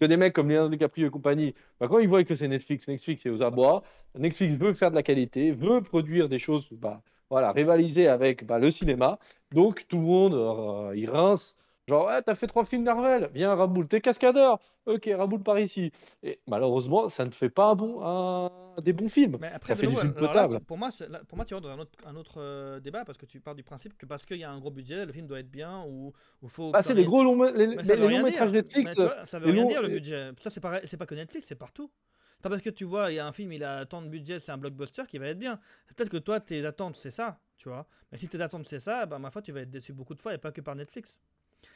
que des mecs comme Leonardo DiCaprio et compagnie, bah, quand ils voient que c'est Netflix, Netflix est aux abois, Netflix veut faire de la qualité, veut produire des choses, bah, voilà, rivaliser avec bah, le cinéma, donc tout le monde, euh, il rince, genre, ouais, t'as fait trois films Marvel, viens, Raboul, t'es cascadeur, ok, Raboul par ici. Et malheureusement, ça ne fait pas un bon, un- des bons films. Mais après, Ça fait des films là, potables. c'est- pour, moi, là, pour moi, tu rentres dans un autre, un autre euh, débat parce que tu pars du principe que parce qu'il y a un gros budget, le film doit être bien ou il faut. Bah, c'est les gros longs, les, les- les métrages. Netflix. Vois, ça veut les rien longs- dire le budget. Ça, c'est c'est pas que Netflix, c'est partout. Pas parce que tu vois, il y a un film, il a tant de budget, c'est un blockbuster qui va être bien. Peut-être que toi, tes attentes, c'est ça, tu vois. Mais si tes attentes, c'est ça, bah, ma foi, tu vas être déçu beaucoup de fois et pas que par Netflix.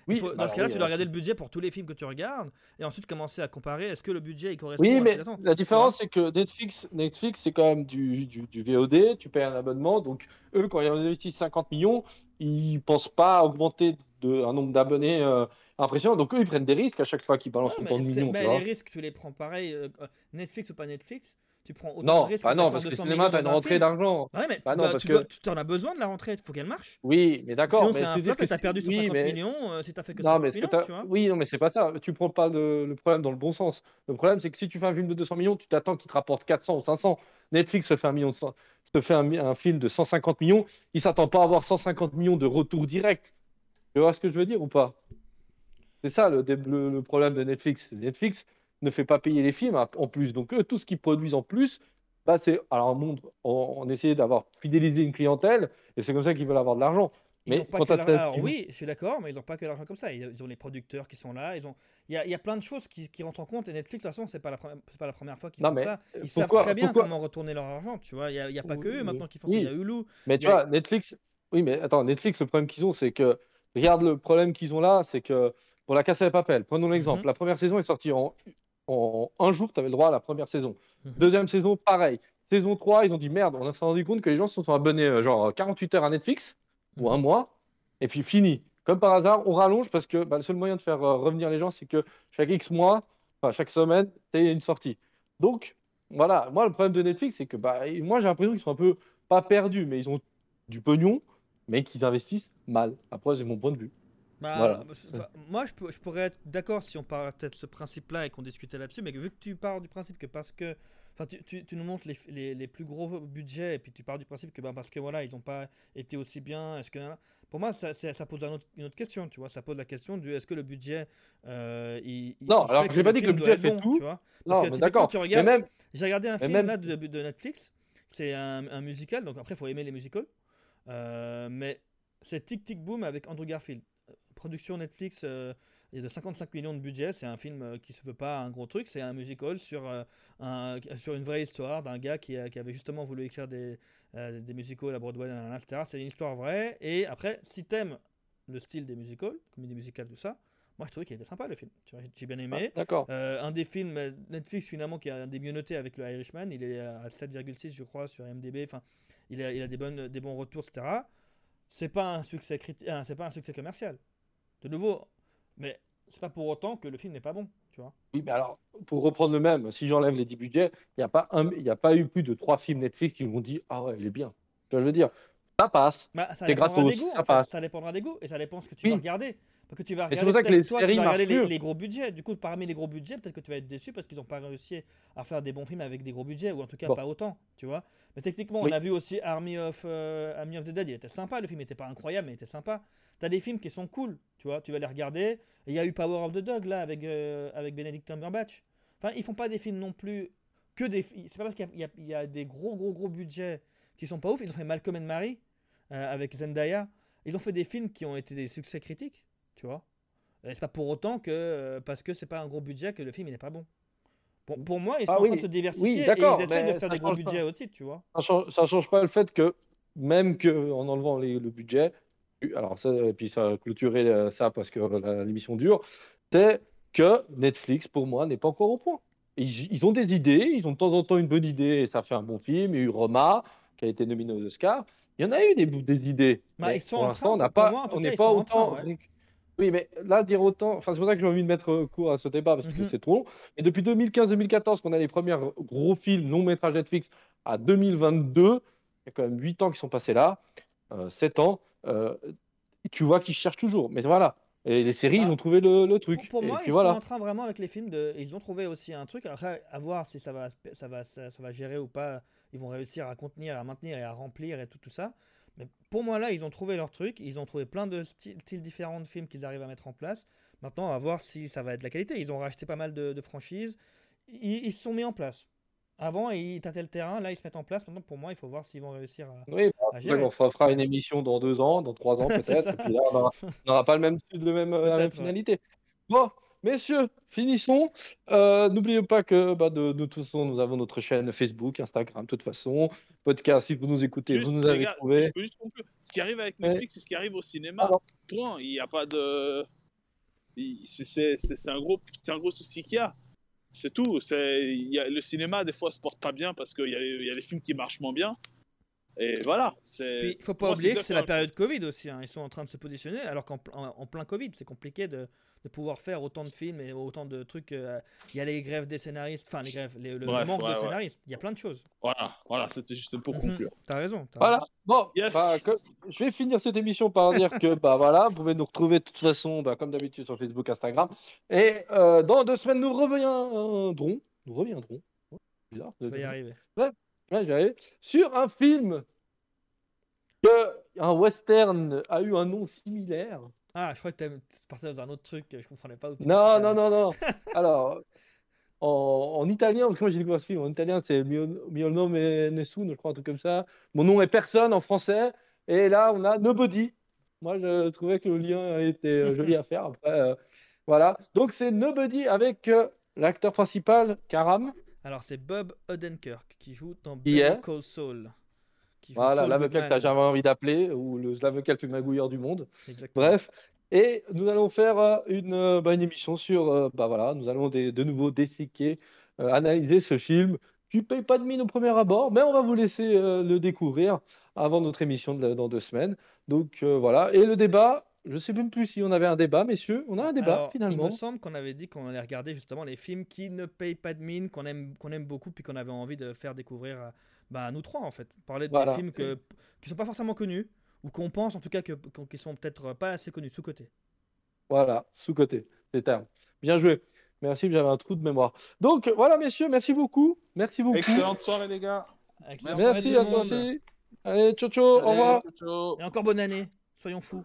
Oui, faut- bah dans ce cas-là, oui, tu dois alors, regarder le budget pour tous les films que tu regardes et ensuite commencer à comparer est-ce que le budget il correspond Oui, à mais la différence, c'est que Netflix, Netflix c'est quand même du, du, du VOD, tu payes un abonnement, donc eux, quand ils investissent 50 millions, ils pensent pas à augmenter de, un nombre d'abonnés euh, impressionnant, donc eux, ils prennent des risques à chaque fois qu'ils balancent Ouais, autant de millions, mais tu vois. les risques, tu les prends pareil, euh, euh, Netflix ou pas Netflix, tu prends autant Non, de risques bah non, parce que le 200 cinéma, t'as une un rentrée d'argent. Ouais, mais Bah tu non, parce tu que- dois- tu en as besoin de la rentrée, il faut qu'elle marche. Oui, mais d'accord, Sinon, c'est un tu flop dis que t'as perdu oui, 150 mais- millions euh, si t'as fait que Non, 50 mais ce que millions, t'as- tu vois. Oui, non, mais c'est pas ça. Tu prends pas le, le problème dans le bon sens. Le problème, c'est que si tu fais un film de 200 millions, tu t'attends qu'il te rapporte 400 ou 500. Netflix se fait un, million de se fait un, film de 150 millions, il s'attend pas à avoir 150 millions de retour direct. Tu vois ce que je veux dire ou pas? C'est ça le- le problème de Netflix. Netflix ne fait pas payer les films en en plus. Donc, eux, tout ce qu'ils produisent en plus, bah, c'est alors on, on, on essaie d'avoir fidélisé une clientèle et c'est comme ça qu'ils veulent avoir de l'argent. Mais pas quand Alors oui, je suis d'accord, mais ils n'ont pas que l'argent comme ça. Ils ont les producteurs qui sont là. Ils ont. Il y a, il y a plein de choses qui, qui rentrent en compte. Et Netflix, de toute façon, c'est pas la première, pas la première fois qu'ils font mais ça. Ils pourquoi- savent très bien pourquoi- comment retourner leur argent. Tu vois, il y a, pas que eux maintenant qui font oui. ça. Il y a Hulu. Mais tu a- vois, Netflix, oui, mais attends, Netflix, le problème qu'ils ont, c'est que, regarde le problème qu'ils ont là, c'est que, pour la Casa de Papel, prenons l'exemple, Mhm. la première saison est sortie en, en un jour, tu avais le droit à la première saison. Mhm. Deuxième saison, pareil. Saison 3, ils ont dit merde, on s'est rendu compte que les gens se sont abonnés euh, genre 48 heures à Netflix, ou Mhm. un mois, et puis fini. Comme par hasard, on rallonge parce que bah, le seul moyen de faire euh, revenir les gens, c'est que chaque X mois, enfin chaque semaine, tu une sortie. Donc, voilà, moi le problème de Netflix, c'est que bah, moi j'ai l'impression qu'ils sont un peu, pas perdus, mais ils ont du pognon, mais qu'ils investissent mal. Après, c'est mon point de vue. Bah, Voilà. moi, je, je pourrais être d'accord si on parle peut-être ce principe-là et qu'on discutait là-dessus, mais vu que tu pars du principe que parce que. Enfin, tu, tu- tu nous montres les, les- les plus gros budgets et puis tu pars du principe que bah, parce que voilà, ils n'ont pas été aussi bien. Est-ce que pour moi, ça, pose un autre- une autre question, tu vois. Ça pose la question du est-ce que le budget. euh, il, Non, il alors fait j'ai pas dit que le budget fait bon, tout. tu vois. Parce Non, que d'accord. regardes- même, J'ai regardé un film même- là de, de Netflix. C'est un, un musical, donc après, il faut aimer les musicals. Euh, mais c'est Tic Tic Boom avec Andrew Garfield. Production Netflix, euh, est de 55 millions de budget. C'est un film euh, qui se veut pas un gros truc. C'est un musical sur, euh, un, sur une vraie histoire d'un gars qui, qui avait justement voulu écrire des, euh, des musicals à Broadway, etc. C'est une histoire vraie. Et après, si t'aimes le style des musicals, comédie musicale, tout ça, moi je trouvais qu'il était sympa le film. J'ai bien aimé. Ah, D'accord. Euh, un des films Netflix finalement qui a un des mieux notés avec le Irishman, il est à 7,6 je crois sur MDB. Enfin, il a, il a des bonnes, des bons retours, etc. C'est pas un succès pas un succès commercial. De nouveau, mais c'est pas pour autant que le film n'est pas bon, tu vois. Oui, mais alors, pour reprendre le même, si j'enlève les 10 budgets, il n'y a, pas un- il y a pas eu plus de 3 films Netflix qui m'ont dit Ah ouais, il est bien. Tu vois, je veux dire, ça passe. Bah, ça C'est dépendra gratos, des goûts, ça passe. Ça dépendra des goûts et ça dépend ce que tu Oui. vas regarder. Parce que tu vas regarder pour ça que les toi, séries tu vas regarder les, gros budgets. Du coup, parmi les gros budgets, peut-être que tu vas être déçu parce qu'ils n'ont pas réussi à faire des bons films avec des gros budgets ou en tout cas Bon. pas autant, tu vois. Mais techniquement, Oui. on a vu aussi Army of, euh, Army of the Dead, il était sympa. Le film n'était pas incroyable, mais il était sympa. T'as des films qui sont cool, tu vois. Tu vas les regarder. Il y a eu Power of the Dog là avec euh, avec Benedict Cumberbatch. Enfin, ils font pas des films non plus que des. C'est pas parce qu'il y a des gros gros gros budgets qui sont pas ouf. Ils ont fait Malcolm and Marie euh, avec Zendaya. Ils ont fait des films qui ont été des succès critiques, tu vois. C'est pas pour autant que euh, parce que c'est pas un gros budget que le film il est pas bon. Pour, pour moi, ils sont Ah en train de se diversifier oui, et d'accord, ils essaient de faire ça des gros change pas. budgets aussi, tu vois. Ça change, ça change pas le fait que, même que, en enlevant les- le budget, alors ça, et puis ça a clôturé euh, ça parce que l'émission dure, c'est que Netflix, pour moi, n'est pas encore au point. Ils, ils ont des idées, ils ont de temps en temps une bonne idée et ça fait un bon film. Il y a eu Roma, qui a été nominé aux Oscars. Il y en a eu des, des idées. Bah, ils sont pour l'instant, on n'a pas, on n'est pas sont train, autant. Oui, mais là, dire autant, enfin, c'est pour ça que j'ai envie de mettre euh, court à ce débat parce que Mhm. c'est trop long. Et depuis 2015-2014, qu'on a les premiers gros films long métrage Netflix à 2022, il y a quand même 8 ans qui sont passés là, euh, 7 ans, euh, tu vois qu'ils cherchent toujours. Mais voilà. Et les séries, Bah, ils ont trouvé le, le truc. Pour, pour Et moi, puis ils voilà. sont en train vraiment avec les films de. Ils ont trouvé aussi un truc. Après, à voir si ça va, ça va, ça, ça va gérer ou pas. Ils vont réussir à contenir, à maintenir et à remplir et tout, tout ça. Mais pour moi, là, ils ont trouvé leur truc. Ils ont trouvé plein de styles, styles différents de films qu'ils arrivent à mettre en place. Maintenant, on va voir si ça va être de la qualité. Ils ont racheté pas mal de, de franchises. Ils, ils se sont mis en place. Avant, ils tâtaient le terrain. Là, ils se mettent en place. Maintenant, pour moi, il faut voir s'ils vont réussir à. Oui, bah, à on fera, une émission dans deux ans, dans trois ans peut-être. puis là, on n'aura pas le même, le même, la même finalité. Bon, messieurs, finissons. Euh, N'oubliez pas que bah, de, de toute façon, nous avons notre chaîne Facebook, Instagram, de toute façon. Podcast, si vous nous écoutez, Juste, vous nous avez gars, trouvé. juste. Ce qui arrive avec Ouais. Netflix, c'est ce qui arrive au cinéma. Alors. Point. Il n'y a pas de. c'est- un, gros- c'est un gros souci qu'il y a. C'est tout. C'est- il y a- Le cinéma, des fois, se porte pas bien parce qu'il y, a les- il y a les films qui marchent moins bien. Et voilà. il faut pour pas oublier que c'est la période Covid aussi. hein. Ils sont en train de se positionner, alors qu'en pl- en, en plein Covid, c'est compliqué de, de pouvoir faire autant de films et autant de trucs. euh, Il y a les grèves des scénaristes, enfin les grèves, les- le Bref, manque ouais, de ouais. scénaristes. Il y a plein de choses. Voilà, voilà c'était juste pour Mhm. conclure. T'as raison. Voilà. Bon, Yes. bah, que- je vais finir cette émission par dire que bah voilà, vous pouvez nous retrouver de toute façon, bah, comme d'habitude, sur Facebook, Instagram. Et euh, dans deux semaines, nous reviendrons. Nous reviendrons. Oh, Bizarre. Vas y arriver. Ouais, j'y arrive. Sur un film que un western a eu un nom similaire. Ah, je crois que tu partais dans un autre truc. Je comprenais pas où tu Non, non, non, non. Alors, en, en italien, parce que moi j'ai découvert ce film en italien, c'est Mio, mio nome è nessuno, je crois, un truc comme ça. Mon nom est personne en français. Et là, on a Nobody. Moi, je trouvais que le lien était euh, joli à faire. Après, euh, voilà. Donc, c'est Nobody avec euh, l'acteur principal, Karam. Alors, c'est Bob Odenkirk qui joue dans Better Call Saul. Qui Voilà, l'avocat que tu n'as jamais envie d'appeler, ou l'avocat le plus magouilleur du monde. Exactement. Bref, et nous allons faire euh, une, euh, bah, une émission sur, euh, bah voilà, nous allons des- de nouveau euh, analyser ce film qui paye pas de mine au premier abord, mais on va vous laisser euh, le découvrir avant notre émission de dans deux semaines. Donc euh, voilà, et le débat, je sais même plus si on avait un débat, messieurs, on a un débat Alors, finalement. Il me semble qu'on avait dit qu'on allait regarder justement les films qui ne payent pas de mine, qu'on aime, qu'on aime beaucoup, puis qu'on avait envie de faire découvrir bah, nous trois en fait. Parler de Voilà. des films que, qui sont pas forcément connus, ou qu'on pense en tout cas que, qu'on- qui sont peut-être pas assez connus, sous-côté. Voilà, sous-côté, c'est terme. Bien joué. Merci, j'avais un trou de mémoire. Donc voilà, messieurs, merci beaucoup. Merci beaucoup. Excellente soirée, les gars. Excellente Merci soirée Merci tout à toi aussi. Allez, ciao, ciao, au revoir. ciao, ciao. Et encore bonne année, soyons fous.